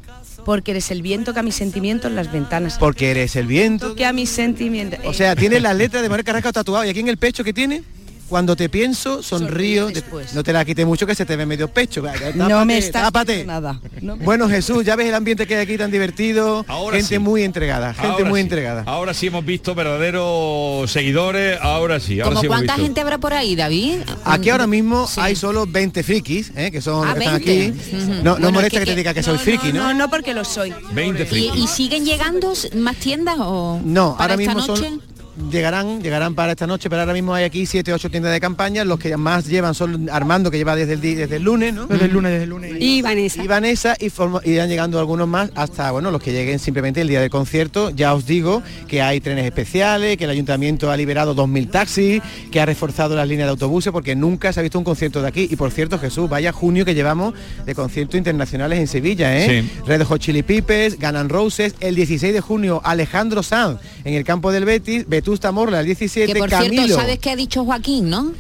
[SPEAKER 35] Porque eres el viento que a mis sentimientos las ventanas.
[SPEAKER 32] Porque eres el viento.
[SPEAKER 35] Que a mis sentimientos.
[SPEAKER 32] O sea, tiene la letra de Manuel Carrasco tatuado y aquí en el pecho que tiene. Cuando te pienso, sonrío. de- no te la quite mucho que se te ve medio pecho. Vaya,
[SPEAKER 35] No
[SPEAKER 32] tápate,
[SPEAKER 35] me estás
[SPEAKER 32] tápate.
[SPEAKER 35] nada. No me-
[SPEAKER 32] Bueno, Jesús, ya ves el ambiente que hay aquí tan divertido.
[SPEAKER 2] Ahora
[SPEAKER 32] gente
[SPEAKER 2] sí.
[SPEAKER 32] muy entregada, gente
[SPEAKER 2] Ahora
[SPEAKER 32] muy
[SPEAKER 2] sí.
[SPEAKER 32] entregada.
[SPEAKER 2] Ahora sí hemos visto verdaderos seguidores, ahora sí, ahora
[SPEAKER 40] ¿Como
[SPEAKER 2] sí
[SPEAKER 40] cuánta gente habrá por ahí, David?
[SPEAKER 32] Aquí ahora mismo
[SPEAKER 40] Sí.
[SPEAKER 32] hay solo 20 frikis, ¿eh? que son
[SPEAKER 40] Ah,
[SPEAKER 32] los que están
[SPEAKER 40] 20.
[SPEAKER 32] aquí. No, no
[SPEAKER 40] Bueno,
[SPEAKER 32] molesta
[SPEAKER 40] es
[SPEAKER 32] que,
[SPEAKER 40] que-
[SPEAKER 32] te diga que soy friki, ¿no?
[SPEAKER 35] No, no porque lo soy.
[SPEAKER 2] 20
[SPEAKER 40] ¿Y,
[SPEAKER 2] frikis.
[SPEAKER 40] y siguen llegando más tiendas o
[SPEAKER 32] No,
[SPEAKER 40] para
[SPEAKER 32] ahora
[SPEAKER 40] esta
[SPEAKER 32] mismo
[SPEAKER 40] noche?
[SPEAKER 32] son llegarán, llegarán para esta noche, pero ahora mismo hay aquí 7 8 tiendas de campaña, los que más llevan son Armando que lleva desde el desde el lunes, ¿no?
[SPEAKER 34] Desde el lunes, desde el lunes.
[SPEAKER 35] Y Vanessa.
[SPEAKER 32] Y Vanessa y forma- irán llegando algunos más hasta bueno los que lleguen simplemente el día del concierto. Ya os digo que hay trenes especiales, que el ayuntamiento ha liberado 2.000 taxis, que ha reforzado las líneas de autobuses porque nunca se ha visto un concierto de aquí. Y por cierto, Jesús, vaya junio que llevamos de conciertos internacionales en Sevilla, ¿eh?
[SPEAKER 2] Sí.
[SPEAKER 32] Red Hot Chili Peppers, Ganan Roses, el 16 de junio Alejandro Sanz en el campo del Betis, Vetusta Morla el 17,
[SPEAKER 40] Que por
[SPEAKER 32] Camilo.
[SPEAKER 40] cierto, ¿sabes qué ha dicho Joaquín, no?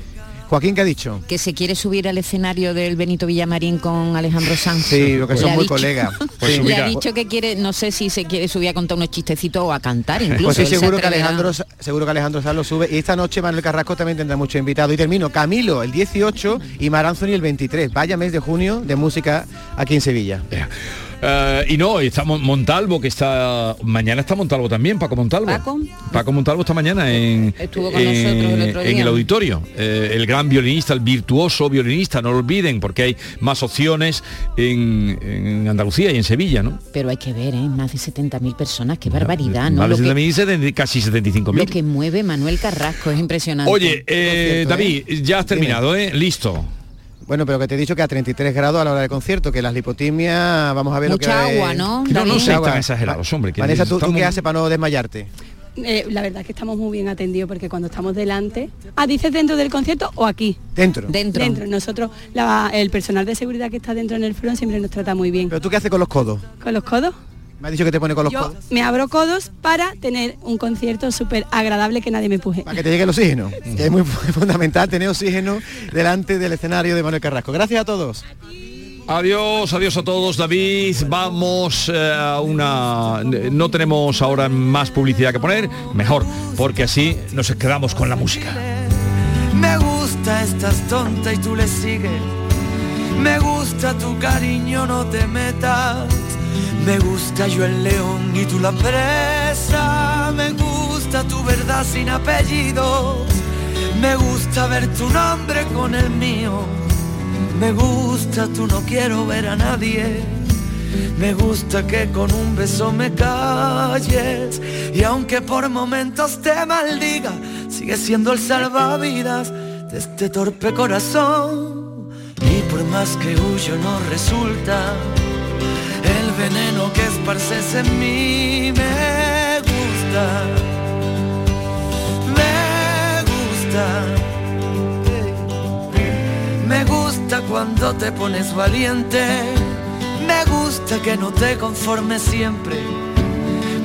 [SPEAKER 32] Joaquín, ¿qué ha dicho?
[SPEAKER 40] Que se quiere subir al escenario del Benito Villamarín con Alejandro Sanz.
[SPEAKER 32] Sí, lo que
[SPEAKER 40] Le
[SPEAKER 32] son muy
[SPEAKER 40] dicho-
[SPEAKER 32] colegas. Pues
[SPEAKER 40] Le ha dicho que quiere, no sé si se quiere subir a contar unos chistecitos o a cantar incluso.
[SPEAKER 32] Pues sí,
[SPEAKER 40] él se
[SPEAKER 32] seguro que. Alejandro, seguro que Alejandro Sanz lo sube. Y esta noche Manuel Carrasco también tendrá muchos invitados. Y termino, Camilo el 18 y Mar Anthony el 23. Vaya mes de junio de música aquí en Sevilla.
[SPEAKER 2] Eh, y no, estamos Montalvo, que está... Mañana está Montalvo también, Paco Montalvo.
[SPEAKER 40] Paco.
[SPEAKER 2] Paco Montalvo esta mañana en,
[SPEAKER 40] Estuvo con
[SPEAKER 2] en-
[SPEAKER 40] nosotros el otro
[SPEAKER 2] en
[SPEAKER 40] día.
[SPEAKER 2] el auditorio. Eh, el gran violinista, el virtuoso violinista, no lo olviden, porque hay más opciones en, en Andalucía y en Sevilla, ¿no?
[SPEAKER 40] Pero hay que ver, ¿eh? más de 70.000 personas, qué barbaridad, ¿no?
[SPEAKER 2] Más de
[SPEAKER 40] que,
[SPEAKER 2] 70.000, casi 75.000.
[SPEAKER 40] lo que mueve Manuel Carrasco es impresionante.
[SPEAKER 2] Oye, eh, David, ya has terminado, ¿eh? Listo.
[SPEAKER 32] Bueno, pero que te he dicho que a 33 grados a la hora del concierto, que las lipotimias, vamos a ver lo que
[SPEAKER 40] Mucha agua, ¿no,
[SPEAKER 2] No, no
[SPEAKER 32] Agua.
[SPEAKER 2] tan exagerados, hombre. que
[SPEAKER 32] Vanessa, ¿tú, qué haces para no desmayarte?
[SPEAKER 33] Eh, la verdad es que estamos muy bien atendidos porque cuando estamos delante... Ah, ¿dices dentro del concierto o aquí?
[SPEAKER 32] Dentro.
[SPEAKER 40] Dentro.
[SPEAKER 33] Dentro. Nosotros, la- el personal de seguridad que está dentro en el front siempre nos trata muy bien.
[SPEAKER 32] ¿Pero tú qué haces con los codos?
[SPEAKER 33] ¿Con los codos?
[SPEAKER 32] Me has dicho que te pone con los
[SPEAKER 33] Yo
[SPEAKER 32] codos.
[SPEAKER 33] me abro codos para tener un concierto súper agradable que nadie me empuje.
[SPEAKER 32] Para que te llegue el oxígeno. que es muy fundamental tener oxígeno delante del escenario de Manuel Carrasco. Gracias a todos.
[SPEAKER 2] Adiós, adiós a todos, David. Vamos eh, a una... No tenemos ahora más publicidad que poner, mejor, porque así nos quedamos con la música.
[SPEAKER 31] Me gusta, estás tonta y tú le sigues. Me gusta tu cariño, no te metas. Me gusta yo el león y tú la presa. Me gusta tu verdad sin apellidos. Me gusta ver tu nombre con el mío. Me gusta, tú no quiero ver a nadie. Me gusta que con un beso me calles. Y aunque por momentos te maldiga, sigue siendo el salvavidas de este torpe corazón. Y por más que huyo no resulta veneno que esparces en mí me gusta. Me gusta. Me gusta cuando te pones valiente. Me gusta que no te conformes siempre.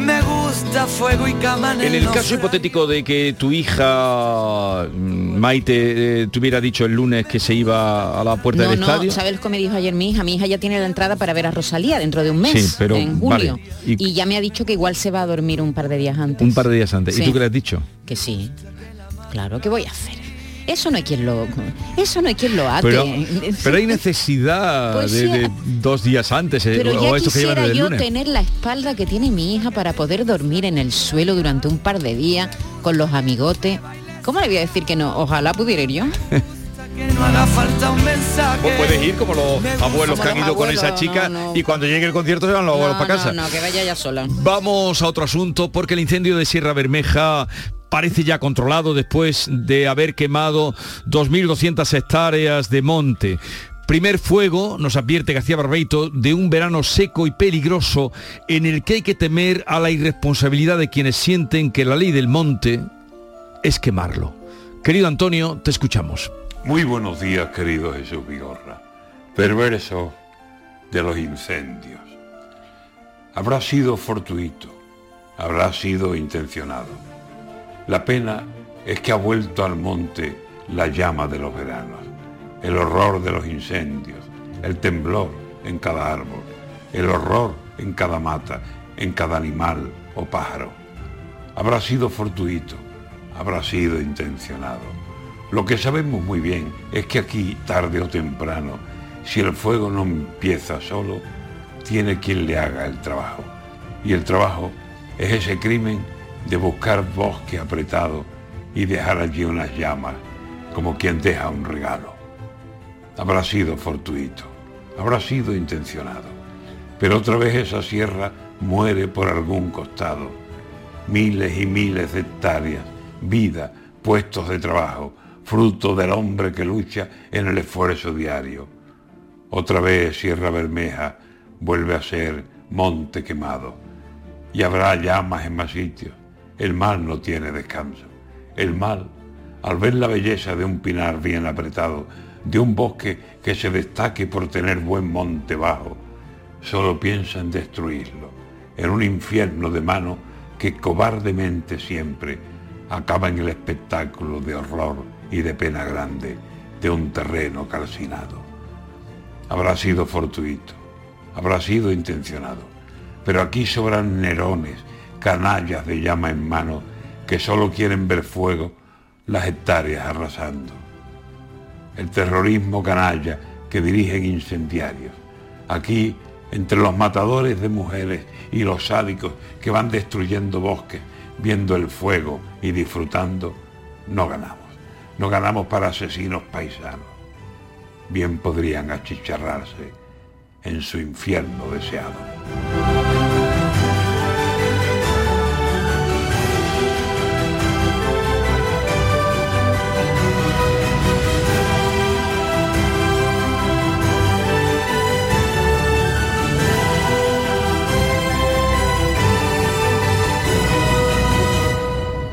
[SPEAKER 31] Me gusta fuego y cama
[SPEAKER 2] En el caso hipotético de que tu hija mm, Maite eh, te hubiera dicho el lunes que se iba a la puerta
[SPEAKER 40] No,
[SPEAKER 2] del
[SPEAKER 40] no,
[SPEAKER 2] estadio,
[SPEAKER 40] ¿sabes lo que me dijo ayer mi hija? Mi hija ya tiene la entrada para ver a Rosalía dentro de un mes,
[SPEAKER 2] Sí, pero,
[SPEAKER 40] en julio.
[SPEAKER 2] vale, y-
[SPEAKER 40] Y... ya me ha dicho que igual se va a dormir un par de días antes.
[SPEAKER 2] un par de días antes. ¿Y tú qué le has dicho?
[SPEAKER 40] Que sí. Claro, ¿qué voy a hacer? Eso no hay quien lo... Eso no hay quien lo ate.
[SPEAKER 2] Pero, pero hay necesidad
[SPEAKER 40] Pues
[SPEAKER 2] de,
[SPEAKER 40] sí.
[SPEAKER 2] de dos días antes eh,
[SPEAKER 40] Pero
[SPEAKER 2] o
[SPEAKER 40] ya
[SPEAKER 2] que
[SPEAKER 40] quisiera
[SPEAKER 2] el
[SPEAKER 40] yo
[SPEAKER 2] lunes.
[SPEAKER 40] tener la espalda que tiene mi hija para poder dormir en el suelo durante un par de días con los amigotes. ¿Cómo le voy a decir que no? Ojalá pudiera ir yo.
[SPEAKER 31] no haga falta un mensaje.
[SPEAKER 2] Vos puedes ir como los abuelos
[SPEAKER 40] Como
[SPEAKER 2] que han
[SPEAKER 40] los
[SPEAKER 2] ido con
[SPEAKER 40] abuelos,
[SPEAKER 2] esa chica
[SPEAKER 40] no, no.
[SPEAKER 2] y cuando llegue el concierto se van los abuelos
[SPEAKER 40] no,
[SPEAKER 2] para casa.
[SPEAKER 40] no, no, que vaya ya sola.
[SPEAKER 2] Vamos a otro asunto porque el incendio de Sierra Bermeja parece ya controlado después de haber quemado 2.200 hectáreas de monte. Primer fuego, nos advierte García Barbeito, de un verano seco y peligroso en el que hay que temer a la irresponsabilidad de quienes sienten que la ley del monte es quemarlo. Querido Antonio, te escuchamos.
[SPEAKER 42] Muy buenos días, querido Jesús Vigorra. Perverso de los incendios. Habrá sido fortuito, habrá sido intencionado. La pena es que ha vuelto al monte la llama de los veranos, el horror de los incendios, el temblor en cada árbol, el horror en cada mata, en cada animal o pájaro. Habrá sido fortuito, habrá sido intencionado. Lo que sabemos muy bien es que aquí, tarde o temprano, si el fuego no empieza solo, tiene quien le haga el trabajo. Y el trabajo es ese crimen de buscar bosque apretado y dejar allí unas llamas, como quien deja un regalo. Habrá sido fortuito, habrá sido intencionado, pero otra vez esa sierra muere por algún costado. Miles y miles de hectáreas, vida, puestos de trabajo, fruto del hombre que lucha en el esfuerzo diario. Otra vez Sierra Bermeja vuelve a ser monte quemado y habrá llamas en más sitios. El mal no tiene descanso. El mal, al ver la belleza de un pinar bien apretado, de un bosque que se destaque por tener buen monte bajo, solo piensa en destruirlo, en un infierno de mano que cobardemente siempre acaba en el espectáculo de horror y de pena grande de un terreno calcinado. Habrá sido fortuito, habrá sido intencionado, pero aquí sobran nerones, canallas de llama en mano que solo quieren ver fuego las hectáreas arrasando. El terrorismo canalla que dirigen incendiarios. Aquí, entre los matadores de mujeres y los sádicos que van destruyendo bosques, viendo el fuego y disfrutando, no ganamos. No ganamos para asesinos paisanos. Bien podrían achicharrarse en su infierno deseado.